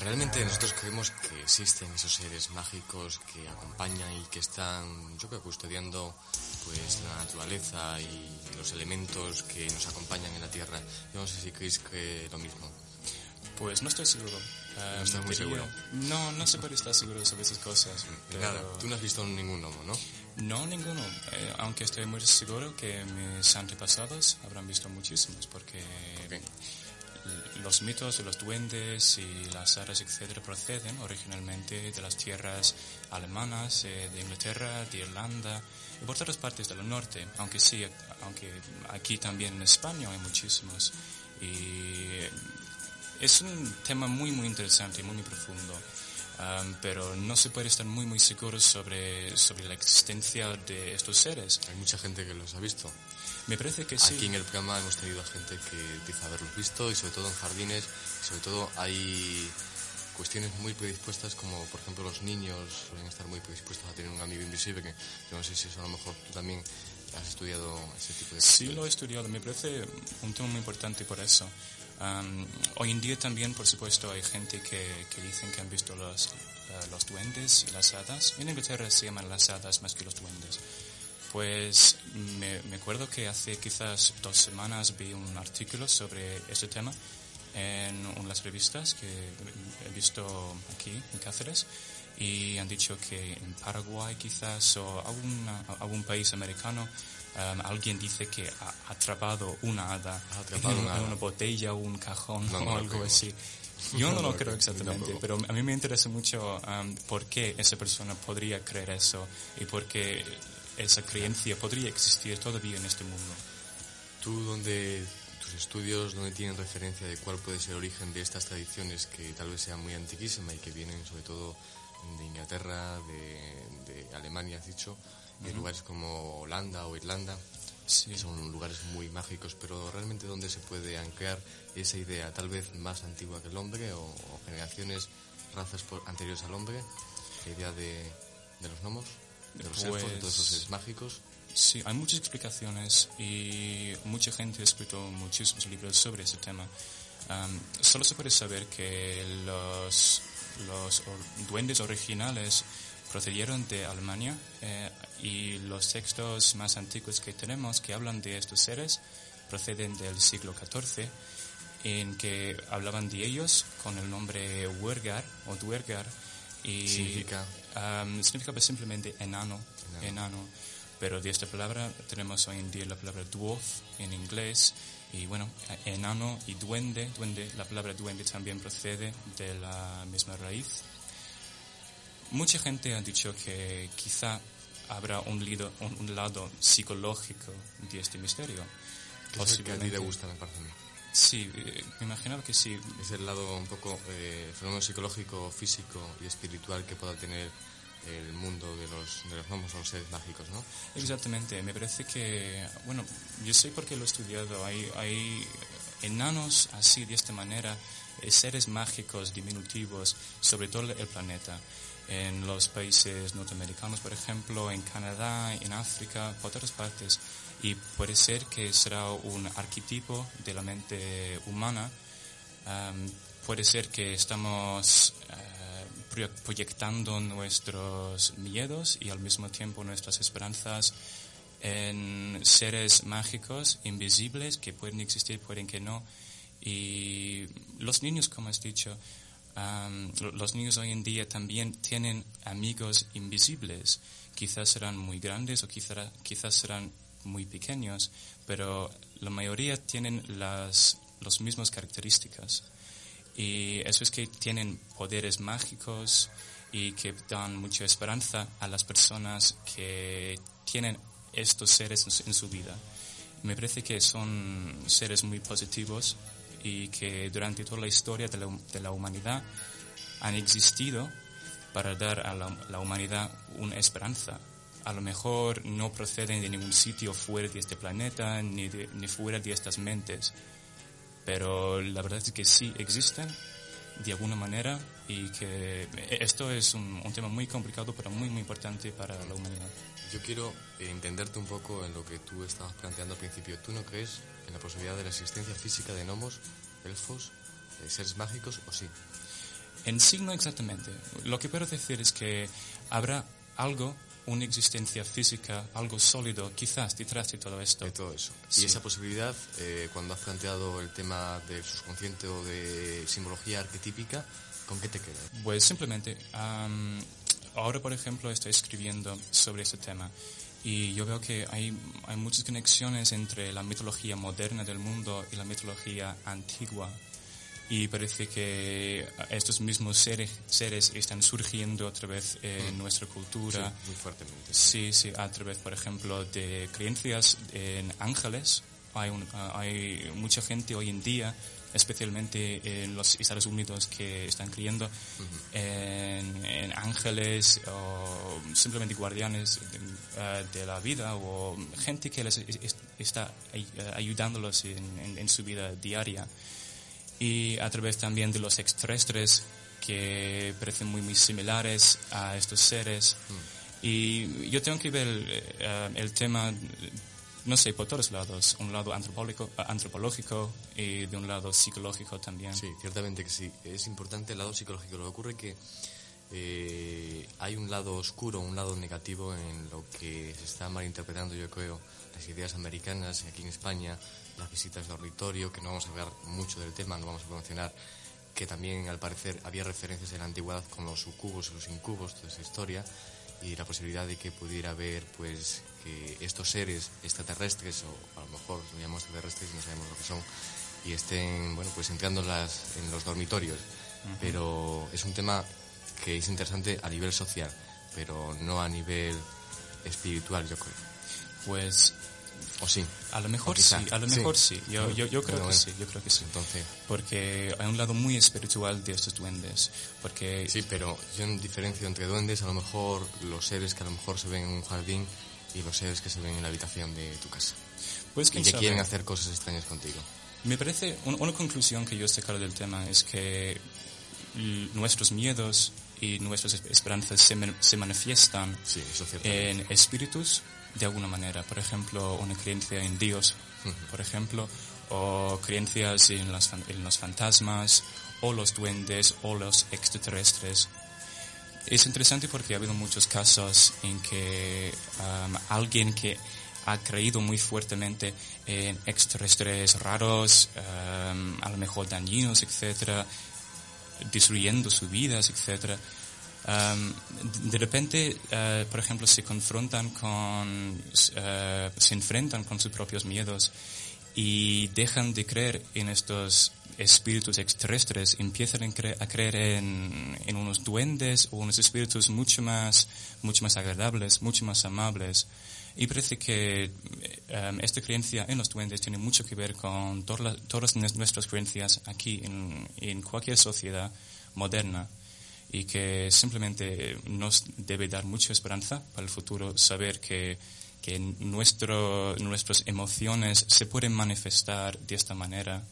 Realmente nosotros creemos que existen esos seres mágicos que acompañan y que están, yo creo, custodiando pues la naturaleza y los elementos que nos acompañan en la Tierra. Yo no sé si creéis que lo mismo. Pues no estoy seguro. No estás muy seguro. No, no se puede estar seguro sobre esas cosas. Pero... Nada, tú no has visto ningún gnomo, ¿no? No, ninguno. Eh, aunque estoy muy seguro que mis antepasados habrán visto muchísimos, porque los mitos de los duendes y las hadas, etcétera, proceden originalmente de las tierras alemanas, eh, de Inglaterra, de Irlanda y por todas partes del norte, aunque sí, aunque aquí también en España hay muchísimos. Y es un tema muy, muy interesante y muy, muy profundo. Um, pero no se puede estar muy, muy seguro sobre, sobre la existencia de estos seres. Hay mucha gente que los ha visto. Me parece que sí. Aquí en el programa hemos tenido gente que dice haberlos visto y sobre todo en jardines, sobre todo hay cuestiones muy predispuestas como por ejemplo los niños suelen estar muy predispuestos a tener un amigo invisible que yo no sé si eso a lo mejor tú también has estudiado ese tipo de Sí, lo he estudiado. Me parece un tema muy importante por eso. Um, hoy en día también, por supuesto, hay gente que, que dicen que han visto los, uh, los duendes y las hadas. En Inglaterra se llaman las hadas más que los duendes. Pues me, me acuerdo que hace quizás dos semanas vi un artículo sobre este tema en unas revistas que he visto aquí en Cáceres y han dicho que en Paraguay quizás o algún, algún país americano um, alguien dice que ha atrapado una hada atrapado en, una, una botella o un cajón no, o algo así. Yo no, lo creo exactamente, pero a mí me interesa mucho um, por qué esa persona podría creer eso y por qué esa creencia podría existir todavía en este mundo. ¿Tú dónde, tus estudios, dónde tienen referencia de cuál puede ser el origen de estas tradiciones que tal vez sean muy antiquísimas y que vienen sobre todo de Inglaterra, de, de Alemania, has dicho, y de lugares como Holanda o Irlanda? Sí. Son lugares muy mágicos, pero realmente dónde se puede anclar esa idea, tal vez más antigua que el hombre o, o generaciones, razas por- anteriores al hombre, la idea de, de los gnomos, de los elfos, de todos esos Pues- seres mágicos. Sí, hay muchas explicaciones y mucha gente ha escrito muchísimos libros sobre ese tema. Am, solo se puede saber que los, los or- duendes originales procedieron de Alemania eh, y los textos más antiguos que tenemos que hablan de estos seres proceden del siglo XIV en que hablaban de ellos con el nombre Wergar o Duergar y Significa? Am, significa pues simplemente enano, enano. Pero de esta palabra tenemos hoy en día la palabra dwarf en inglés y bueno, enano y duende, duende, la palabra duende también procede de la misma raíz. Mucha gente ha dicho que quizá habrá un, lido- un, un lado psicológico de este misterio. Que es el que a ti te gusta, me parece a mí. Sí, eh, me imaginaba que sí. Es el lado un poco eh, fenómeno psicológico, físico y espiritual que pueda tener el mundo de los, de los los seres mágicos, ¿no? Exactamente, me parece que, bueno, yo sé por qué lo he estudiado, hay, hay enanos así, de esta manera, eh, seres mágicos diminutivos sobre todo el planeta. En los países norteamericanos, por ejemplo, en Canadá, en África, por otras partes. Y puede ser que será un arquetipo de la mente humana. puede ser que estamos eh, proyectando nuestros miedos y al mismo tiempo nuestras esperanzas en seres mágicos, invisibles, que pueden existir, pueden que no. Y los niños, como has dicho, los niños hoy en día también tienen amigos invisibles. Quizás serán muy grandes o quizás, quizás serán muy pequeños, pero la mayoría tienen las, las mismas características. Y eso es que tienen poderes mágicos y que dan mucha esperanza a las personas que tienen estos seres en su, vida. Me parece que son seres muy positivos y que durante toda la historia de la, humanidad han existido para dar a la, humanidad una esperanza. A lo mejor no proceden de ningún sitio fuera de este planeta ni, ni fuera de estas mentes, pero la verdad es que sí existen de alguna manera y que esto es un, un tema muy complicado pero muy muy importante para la humanidad. Yo quiero entenderte un poco en lo que tú estabas planteando al principio. ¿Tú no crees en la posibilidad de la existencia física de gnomos, elfos, de seres mágicos o sí? En sí no exactamente. Lo que puedo decir es que habrá algo, una existencia física, algo sólido, quizás detrás de todo esto. De todo eso. Y esa posibilidad, eh, cuando has planteado el tema del subconsciente o de simbología arquetípica, ¿con qué te queda? Pues simplemente ahora, por ejemplo, estoy escribiendo sobre este tema y yo veo que hay, hay muchas conexiones entre la mitología moderna del mundo y la mitología antigua. Y parece que estos mismos seres, seres están surgiendo otra vez en mm. nuestra cultura. Sí, muy fuertemente. Sí, sí, a través, por ejemplo, de creencias en ángeles. Hay, hay mucha gente hoy en día especialmente en los Estados Unidos que están creyendo en, ángeles o simplemente guardianes de, eh, la vida o gente que les está ayudándolos en, su vida diaria y a través también de los extraterrestres que parecen muy muy similares a estos seres y yo tengo que ver eh, el tema no sé, por todos lados, un lado antropológico, antropológico y de un lado psicológico también. Sí, ciertamente que sí. Es importante el lado psicológico. Lo que ocurre que eh, hay un lado oscuro, un lado negativo en lo que se está malinterpretando, yo creo, las ideas americanas aquí en España, las visitas de dormitorio, que no vamos a hablar mucho del tema, no vamos a mencionar que también al parecer había referencias en la antigüedad con los sucubos y los incubos, toda esa historia, y la posibilidad de que pudiera haber pues que estos seres extraterrestres, o a lo mejor los llamamos extraterrestres y no sabemos lo que son, y estén, bueno, pues entrando las, en los dormitorios. Pero es un tema que es interesante a nivel social, pero no a nivel espiritual, yo creo. Pues ¿O sí? A lo mejor sí, a lo mejor sí. Yo, yo, yo creo que sí, yo creo que sí. Entonces... Porque hay un lado muy espiritual de estos duendes. Porque... Sí, pero yo diferencio entre duendes, a lo mejor los seres que a lo mejor se ven en un jardín y los seres que se ven en la habitación de tu casa. Pues, y que quieren hacer cosas extrañas contigo. Me parece, una conclusión que yo saco del tema es que nuestros miedos y nuestras esperanzas se, se manifiestan en espíritus de alguna manera. Por ejemplo, una creencia en Dios, por ejemplo, o creencias en, en los fantasmas, o los duendes, o los extraterrestres. Es interesante porque ha habido muchos casos en que um, alguien que ha creído muy fuertemente en extraterrestres raros, um, a lo mejor dañinos, etcétera, destruyendo sus vidas, etcétera, um, de repente, uh, por ejemplo, se confrontan con, uh, se enfrentan con sus propios miedos y dejan de creer en estos espíritus extraterrestres, empiezan a creer en, unos duendes o unos espíritus mucho más, mucho más agradables, mucho más amables. Y parece que esta creencia en los duendes tiene mucho que ver con todas nuestras creencias aquí en cualquier sociedad moderna. Y que simplemente nos debe dar mucha esperanza para el futuro saber que, que nuestro, nuestras emociones se pueden manifestar de esta manera,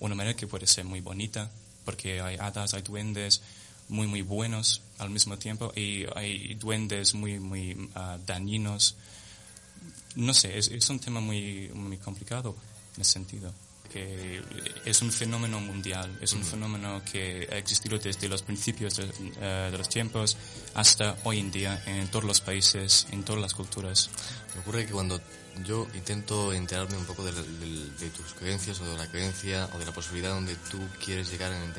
una manera que puede ser muy bonita, porque hay hadas, hay duendes muy, muy buenos al mismo tiempo y hay duendes muy, muy ah, dañinos. No sé, es, es un tema muy, muy complicado en ese sentido que es un fenómeno mundial, es un fenómeno que ha existido desde los principios eh, de, los tiempos hasta hoy en día en todos los países, en todas las culturas. Me ocurre que cuando yo intento enterarme un poco de, tus creencias o de la creencia o de la posibilidad donde tú quieres llegar en,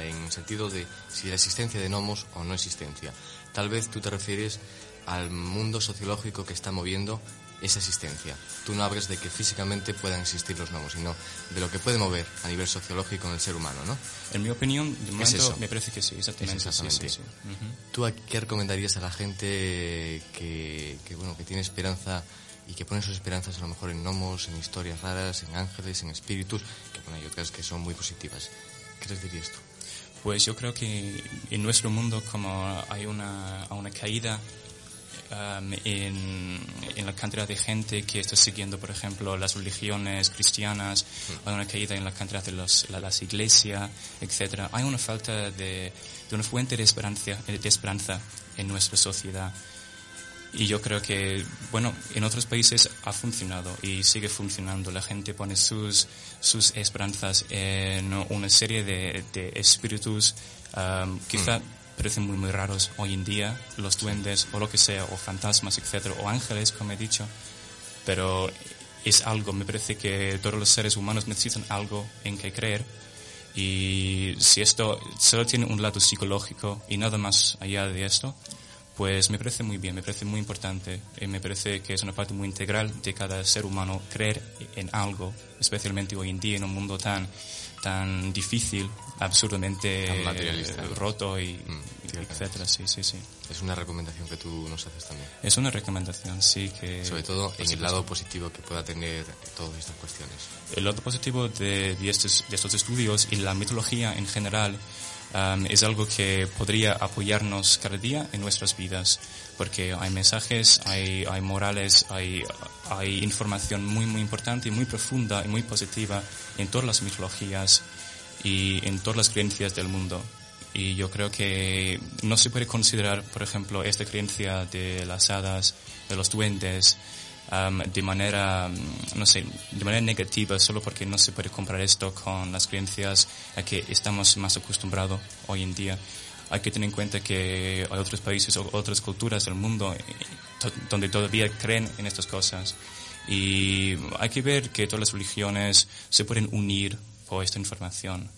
en el sentido de si la existencia de gnomos o no existencia. Tal vez tú te refieres al mundo sociológico que está moviendo esa existencia. Tú no hablas de que físicamente puedan existir los gnomos, sino de lo que puede mover a nivel sociológico en el ser humano, ¿no? En mi opinión, de momento, me parece que sí, exactamente. ¿Tú qué recomendarías a la gente que, bueno, que tiene esperanza y que pone sus esperanzas a lo mejor en gnomos, en historias raras, en ángeles, en espíritus, que bueno, hay otras que son muy positivas? ¿Qué les dirías tú? Pues yo creo que en nuestro mundo como hay una, una caída Um, en, la cantidad de gente que está siguiendo, por ejemplo, las religiones cristianas, hay una caída en la cantidad de los, las iglesias, etc. Hay una falta de, de, una fuente de esperanza, de esperanza en nuestra sociedad. Y yo creo que, bueno, en otros países ha funcionado y sigue funcionando. La gente pone sus, sus esperanzas en una serie de, de espíritus, um, quizá mm parecen muy, muy raros hoy en día, los duendes o lo que sea, o fantasmas, etcétera, o ángeles, como he dicho. Pero es algo, me parece que todos los seres humanos necesitan algo en que creer. Y si esto solo tiene un lado psicológico y nada más allá de esto, pues me parece muy bien, me parece muy importante y me parece que es una parte muy integral de cada ser humano creer en algo, especialmente hoy en día en un mundo tan tan difícil, absurdamente roto y mm, etcétera. Sí, sí, sí. Es una recomendación que tú nos haces también. Es una recomendación, sí, que... Sobre todo en el lado positivo que pueda tener todas estas cuestiones. El lado positivo de, de, estos, de estos estudios y la mitología en general es algo que podría apoyarnos cada día en nuestras vidas, porque hay mensajes, hay, hay morales, hay, hay información muy, muy importante y muy profunda y muy positiva en todas las mitologías y en todas las creencias del mundo. Y yo creo que no se puede considerar, por ejemplo, esta creencia de las hadas, de los duendes, um, de manera, no sé, de manera negativa solo porque no se puede comparar esto con las creencias a que estamos más acostumbrados hoy en día. Hay que tener en cuenta que hay otros países o otras culturas del mundo eh, donde todavía creen en estas cosas. Y hay que ver que todas las religiones se pueden unir por esta información.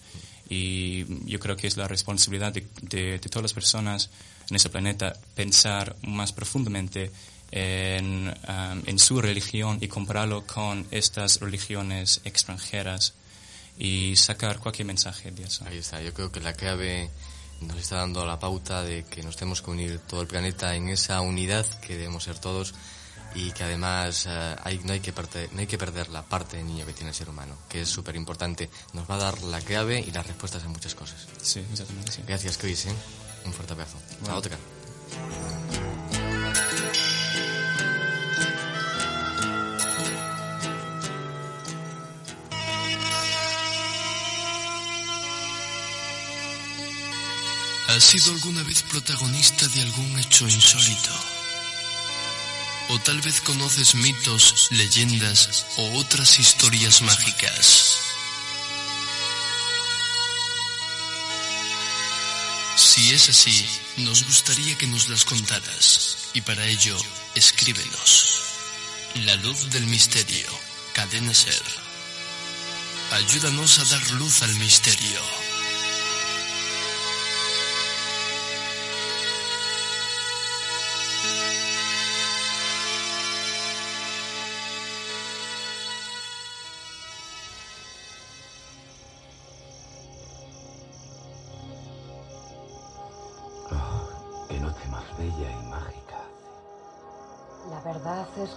Y yo creo que es la responsabilidad de, de, de todas las personas en este planeta pensar más profundamente en, um, en, su religión y compararlo con estas religiones extranjeras y sacar cualquier mensaje de eso. Ahí está, yo creo que la clave nos está dando la pauta de que nos tenemos que unir todo el planeta en esa unidad que debemos ser todos y que además uh, hay, no, hay que no hay que perder la parte de niño que tiene el ser humano, que es súper importante. Nos va a dar la clave y las respuestas a muchas cosas. Sí, exactamente. Sí. Gracias, Chris. ¿eh? Un fuerte abrazo. Bueno. Chao, ¿Has sido alguna vez protagonista de algún hecho insólito? O tal vez conoces mitos, leyendas o otras historias mágicas. Si es así, nos gustaría que nos las contaras y para ello escríbenos. La luz del misterio, cadena ser. Ayúdanos a dar luz al misterio.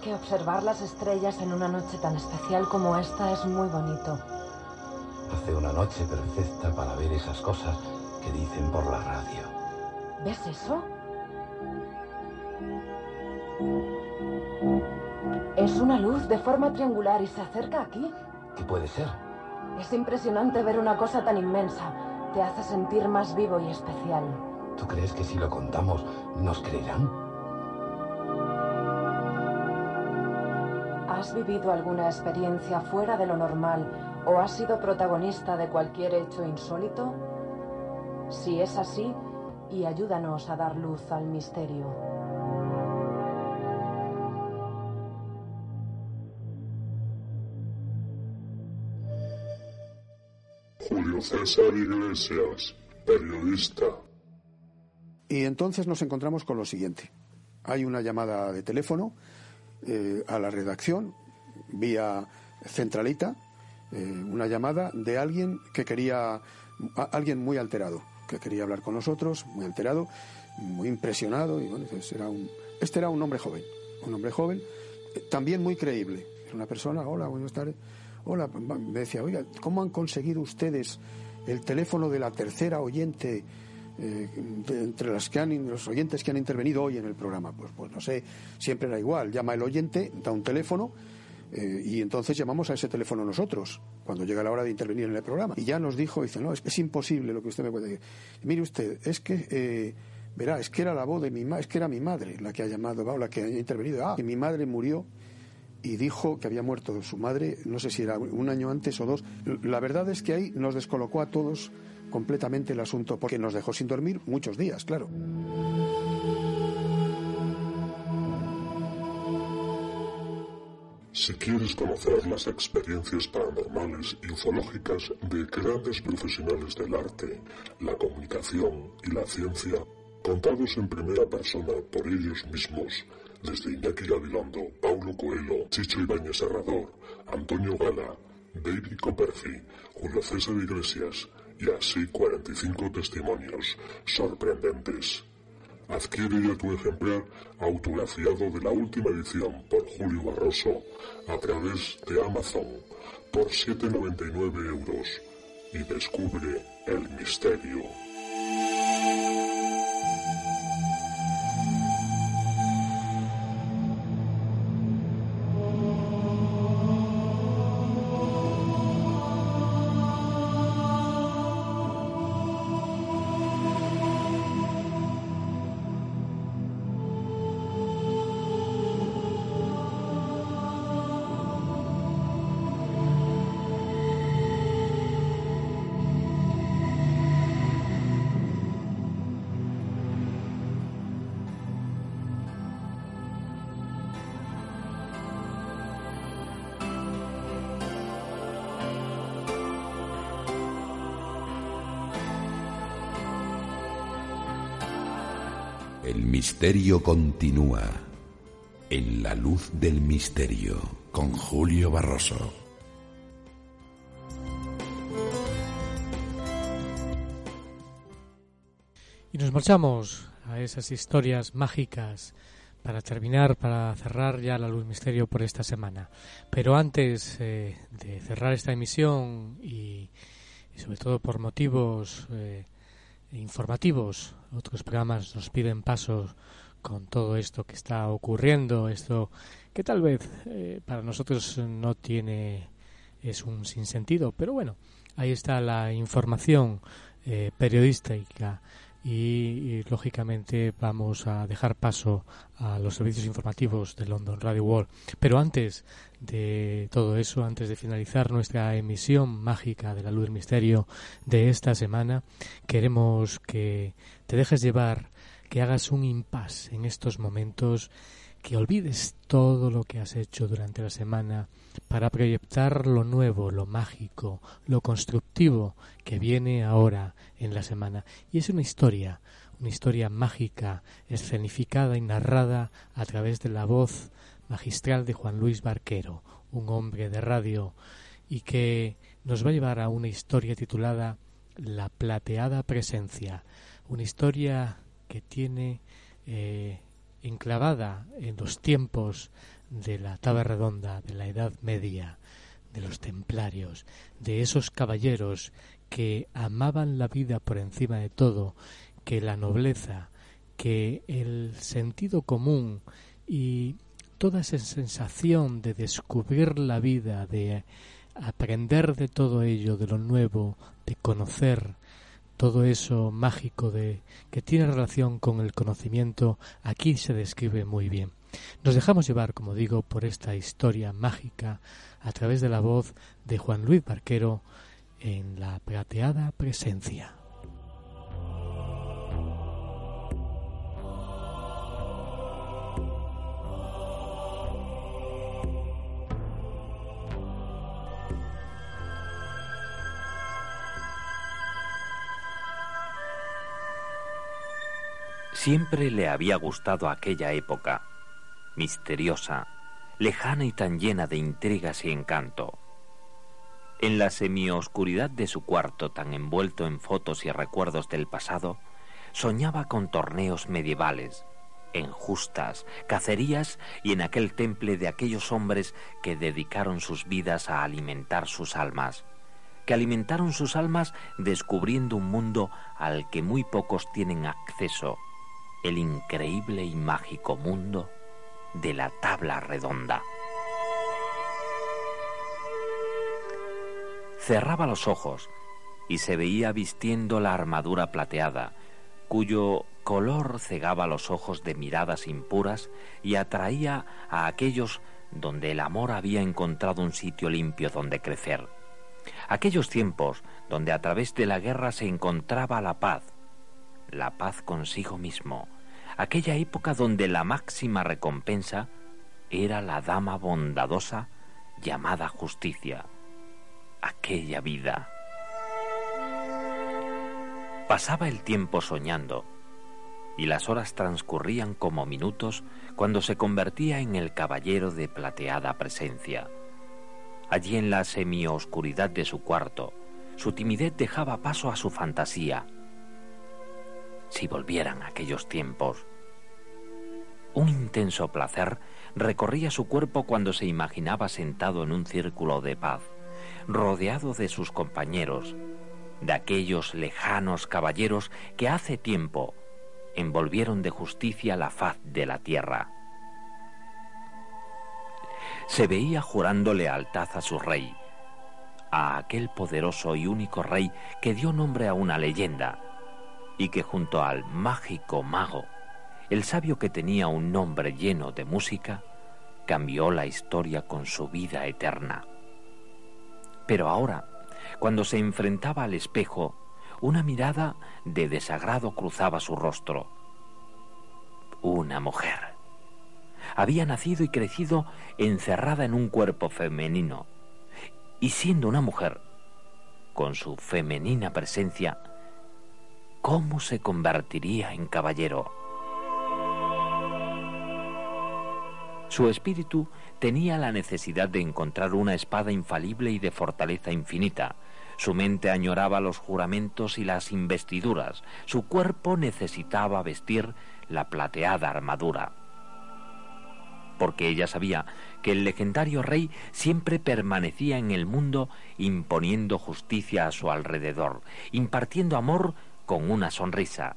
Que observar las estrellas en una noche tan especial como esta es muy bonito. Hace una noche perfecta para ver esas cosas que dicen por la radio. ¿Ves eso? Es una luz de forma triangular y se acerca aquí. ¿Qué puede ser? Es impresionante ver una cosa tan inmensa. Te hace sentir más vivo y especial. ¿Tú crees que si lo contamos nos creerán? ¿Has vivido alguna experiencia fuera de lo normal o has sido protagonista de cualquier hecho insólito? Si es así, y ayúdanos a dar luz al misterio. Julio César Iglesias, periodista. Y entonces nos encontramos con lo siguiente. Hay una llamada de teléfono eh, a la redacción vía centralita, eh, una llamada de alguien que quería, alguien muy alterado, que quería hablar con nosotros, muy alterado, muy impresionado. Y bueno, pues era un, este era un hombre joven, un hombre joven, eh, también muy creíble. Era una persona, hola, buenas tardes Hola, me decía, oiga, ¿cómo han conseguido ustedes el teléfono de la tercera oyente eh, entre las que han, los oyentes que han intervenido hoy en el programa? Pues, pues no sé, siempre era igual. Llama el oyente, da un teléfono eh, y entonces llamamos a ese teléfono nosotros cuando llega la hora de intervenir en el programa. Y ya nos dijo, dice, no, es, imposible lo que usted me puede decir. Mire usted, es que... Eh, verá, es que era la voz de mi madre, es que era mi madre la que ha llamado, la que ha intervenido. Ah, que mi madre murió y dijo que había muerto su madre, no sé si era un año antes o dos. La verdad es que ahí nos descolocó a todos completamente el asunto, porque nos dejó sin dormir muchos días, claro. Si quieres conocer las experiencias paranormales y ufológicas de grandes profesionales del arte, la comunicación y la ciencia, contados en primera persona por ellos mismos, desde Iñaki Gabilondo, Paulo Coelho, Chicho Ibáñez Serrador, Antonio Gala, David Copperfi, Julio César Iglesias y así 45 testimonios sorprendentes. Adquiere ya tu ejemplar autografiado de la última edición por Julio Barroso a través de Amazon por 7,99 euros y descubre el misterio. Misterio continúa en la luz del misterio con Julio Barroso. Y nos marchamos a esas historias mágicas para terminar, para cerrar ya la luz misterio por esta semana. Pero antes eh, de cerrar esta emisión y, sobre todo por motivos eh, informativos. Otros programas nos piden pasos con todo esto que está ocurriendo, esto que tal vez eh, para nosotros no tiene es un sinsentido, pero bueno, ahí está la información eh, periodística y, lógicamente vamos a dejar paso a los servicios informativos de London Radio World. Pero antes de todo eso, antes de finalizar nuestra emisión mágica de la luz del misterio de esta semana, queremos que te dejes llevar, que hagas un impasse en estos momentos que olvides todo lo que has hecho durante la semana para proyectar lo nuevo, lo mágico, lo constructivo que viene ahora en la semana. Y es una historia, una historia mágica, escenificada y narrada a través de la voz magistral de Juan Luis Barquero, un hombre de radio, y que nos va a llevar a una historia titulada La plateada presencia, una historia que tiene eh, enclavada en los tiempos de la Taba Redonda, de la Edad Media, de los templarios, de esos caballeros que amaban la vida por encima de todo, que la nobleza, que el sentido común y toda esa sensación de descubrir la vida, de aprender de todo ello, de lo nuevo, de conocer todo eso mágico de que tiene relación con el conocimiento, aquí se describe muy bien. Nos dejamos llevar, como digo, por esta historia mágica a través de la voz de Juan Luis Barquero en la plateada presencia. Siempre le había gustado aquella época, misteriosa, lejana y tan llena de intrigas y encanto. En la semioscuridad de su cuarto, tan envuelto en fotos y recuerdos del pasado, soñaba con torneos medievales, en justas, cacerías y en aquel temple de aquellos hombres que dedicaron sus vidas a alimentar sus almas, que alimentaron sus almas descubriendo un mundo al que muy pocos tienen acceso el increíble y mágico mundo de la tabla redonda. Cerraba los ojos y se veía vistiendo la armadura plateada, cuyo color cegaba los ojos de miradas impuras y atraía a aquellos donde el amor había encontrado un sitio limpio donde crecer. Aquellos tiempos donde a través de la guerra se encontraba la paz, la paz consigo mismo, aquella época donde la máxima recompensa era la dama bondadosa llamada justicia, aquella vida. Pasaba el tiempo soñando, y las horas transcurrían como minutos cuando se convertía en el caballero de plateada presencia. Allí en la semioscuridad de su cuarto, su timidez dejaba paso a su fantasía, si volvieran aquellos tiempos. Un intenso placer recorría su cuerpo cuando se imaginaba sentado en un círculo de paz, rodeado de sus compañeros, de aquellos lejanos caballeros que hace tiempo envolvieron de justicia la faz de la tierra. Se veía jurando lealtad a su rey, a aquel poderoso y único rey que dio nombre a una leyenda, y que junto al mágico mago, el sabio que tenía un nombre lleno de música, cambió la historia con su vida eterna. Pero ahora, cuando se enfrentaba al espejo, una mirada de desagrado cruzaba su rostro. Una mujer. Había nacido y crecido encerrada en un cuerpo femenino, y siendo una mujer, con su femenina presencia, ¿cómo se convertiría en caballero? Su espíritu tenía la necesidad de encontrar una espada infalible y de fortaleza infinita. Su mente añoraba los juramentos y las investiduras. Su cuerpo necesitaba vestir la plateada armadura. Porque ella sabía que el legendario rey siempre permanecía en el mundo imponiendo justicia a su alrededor, impartiendo amor con una sonrisa,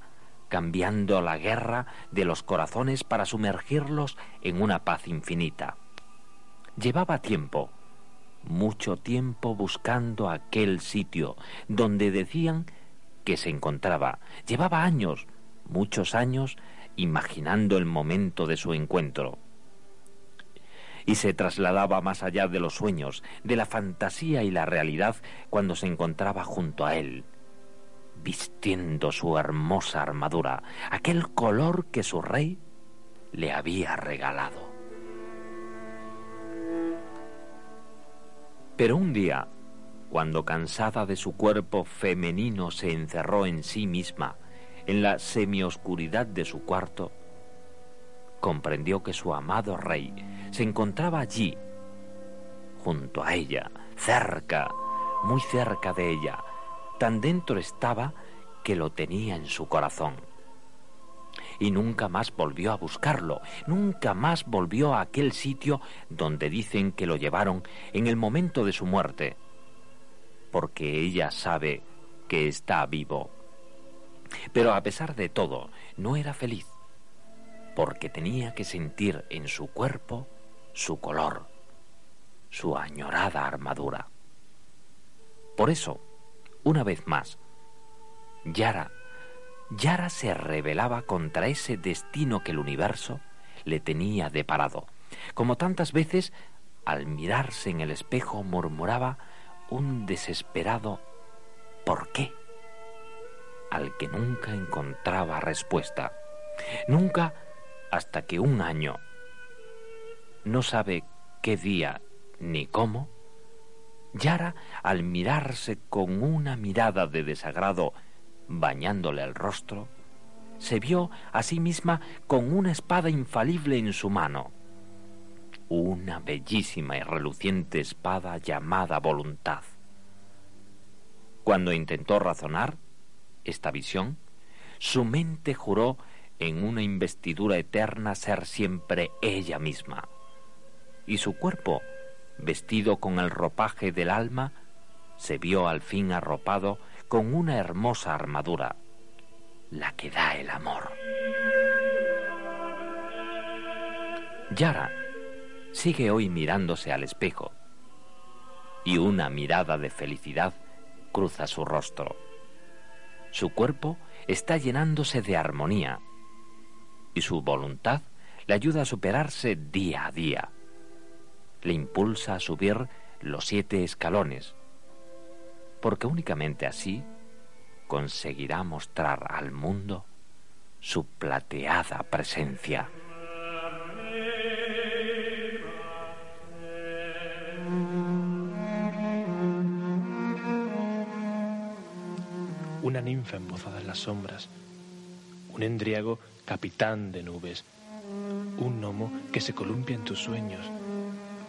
cambiando la guerra de los corazones para sumergirlos en una paz infinita. Llevaba tiempo, mucho tiempo buscando aquel sitio donde decían que se encontraba. Llevaba años, muchos años, imaginando el momento de su encuentro. Y se trasladaba más allá de los sueños, de la fantasía y la realidad cuando se encontraba junto a él, vistiendo su hermosa armadura, aquel color que su rey le había regalado. Pero un día, cuando cansada de su cuerpo femenino se encerró en sí misma, en la semioscuridad de su cuarto, comprendió que su amado rey se encontraba allí, junto a ella, cerca, muy cerca de ella, Tan dentro estaba que lo tenía en su corazón. Y nunca más volvió a buscarlo, nunca más volvió a aquel sitio donde dicen que lo llevaron en el momento de su muerte, porque ella sabe que está vivo. Pero a pesar de todo, no era feliz, porque tenía que sentir en su cuerpo su color, su añorada armadura. Por eso, una vez más, Yara, Yara se rebelaba contra ese destino que el universo le tenía deparado. Como tantas veces, al mirarse en el espejo murmuraba un desesperado ¿por qué? al que nunca encontraba respuesta. Nunca hasta que un año, no sabe qué día ni cómo, Yara, al mirarse con una mirada de desagrado bañándole el rostro, se vio a sí misma con una espada infalible en su mano, una bellísima y reluciente espada llamada voluntad. Cuando intentó razonar esta visión, su mente juró en una investidura eterna ser siempre ella misma, y su cuerpo, vestido con el ropaje del alma, se vio al fin arropado con una hermosa armadura, la que da el amor. Yara sigue hoy mirándose al espejo y una mirada de felicidad cruza su rostro. Su cuerpo está llenándose de armonía y su voluntad le ayuda a superarse día a día. Le impulsa a subir los siete escalones, porque únicamente así conseguirá mostrar al mundo su plateada presencia. Una ninfa embozada en las sombras, un endriago capitán de nubes, un gnomo que se columpia en tus sueños,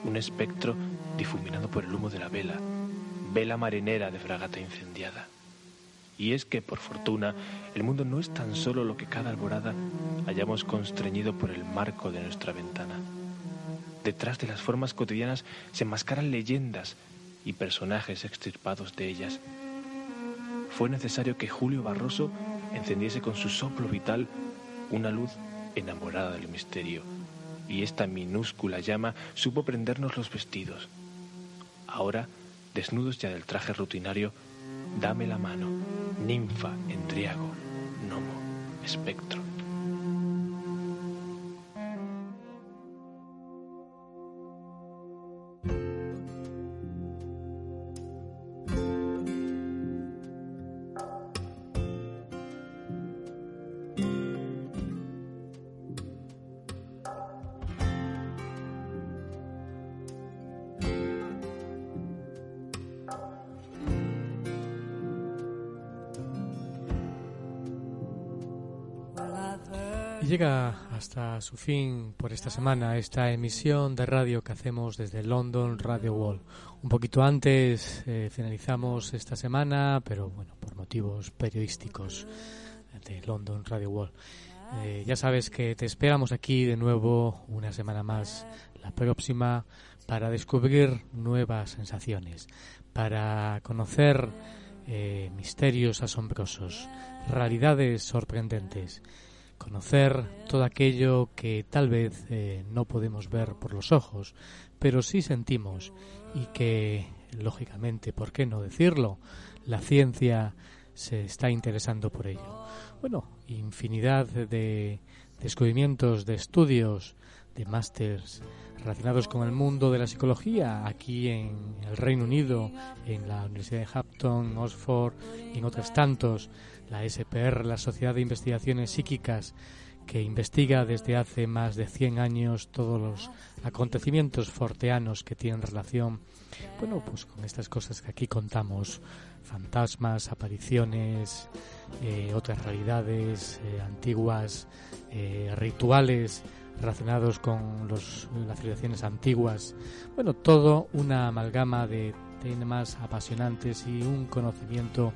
un espectro difuminado por el humo de la vela, vela marinera de fragata incendiada. Y es que, por fortuna, el mundo no es tan solo lo que cada alborada hayamos constreñido por el marco de nuestra ventana. Detrás de las formas cotidianas se enmascaran leyendas y personajes extirpados de ellas. Fue necesario que Julio Barroso encendiese con su soplo vital una luz enamorada del misterio, y esta minúscula llama supo prendernos los vestidos. Ahora, desnudos ya del traje rutinario, dame la mano, ninfa, endriago, gnomo, espectro. Hasta su fin por esta semana esta emisión de radio que hacemos desde London Radio Wall. Un poquito antes eh, finalizamos esta semana, pero bueno, por motivos periodísticos de London Radio Wall. Eh, ya sabes que te esperamos aquí de nuevo una semana más, la próxima, para descubrir nuevas sensaciones, para conocer eh, misterios asombrosos, realidades sorprendentes conocer todo aquello que tal vez eh, no podemos ver por los ojos, pero sí sentimos y que, lógicamente, ¿por qué no decirlo? La ciencia se está interesando por ello. Bueno, infinidad de descubrimientos, de estudios, de másters relacionados con el mundo de la psicología aquí en el Reino Unido, en la Universidad de Hampton, Oxford y en otros tantos la SPR, la Sociedad de Investigaciones Psíquicas, que investiga desde hace más de 100 años todos los acontecimientos forteanos que tienen relación, bueno, pues con estas cosas que aquí contamos, fantasmas, apariciones, eh, otras realidades eh, antiguas, eh, rituales relacionados con los, las civilizaciones antiguas, bueno, todo una amalgama de temas apasionantes y un conocimiento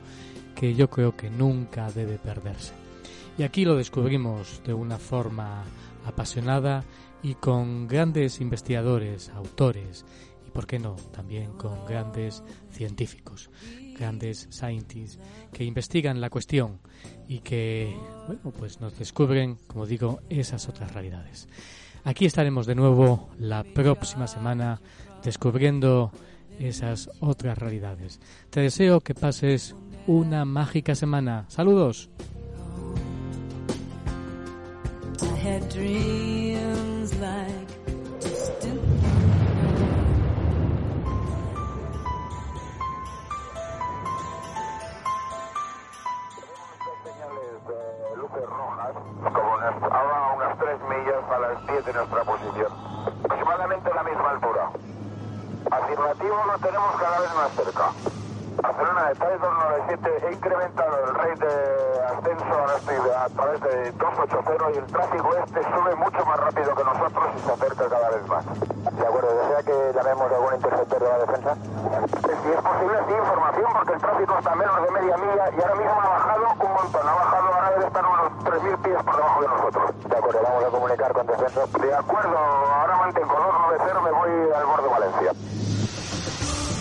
que yo creo que nunca debe perderse. Y aquí lo descubrimos de una forma apasionada y con grandes investigadores, autores, y, por qué no, también con grandes científicos, grandes scientists que investigan la cuestión y que, bueno, pues nos descubren, como digo, esas otras realidades. Aquí estaremos de nuevo la próxima semana descubriendo esas otras realidades. Te deseo que pases una mágica semana. Saludos. como a unas 3 millas a las 10 de nuestra posición, aproximadamente a la misma altura. Lo tenemos cada vez más cerca. Barcelona de 297 he incrementado el rate de ascenso a través de 280 y el tráfico este sube mucho más rápido que nosotros y se acerca cada vez más. De acuerdo, ¿desea que llamemos a algún interceptor de la defensa? Si es posible, sí, información, porque el tráfico está a menos de media milla y ahora mismo ha bajado un montón, ha bajado, ahora debe estar unos 3.000 pies por debajo de nosotros. De acuerdo, vamos a comunicar con defensa. De acuerdo, ahora mantengo 290, me voy al borde de Valencia.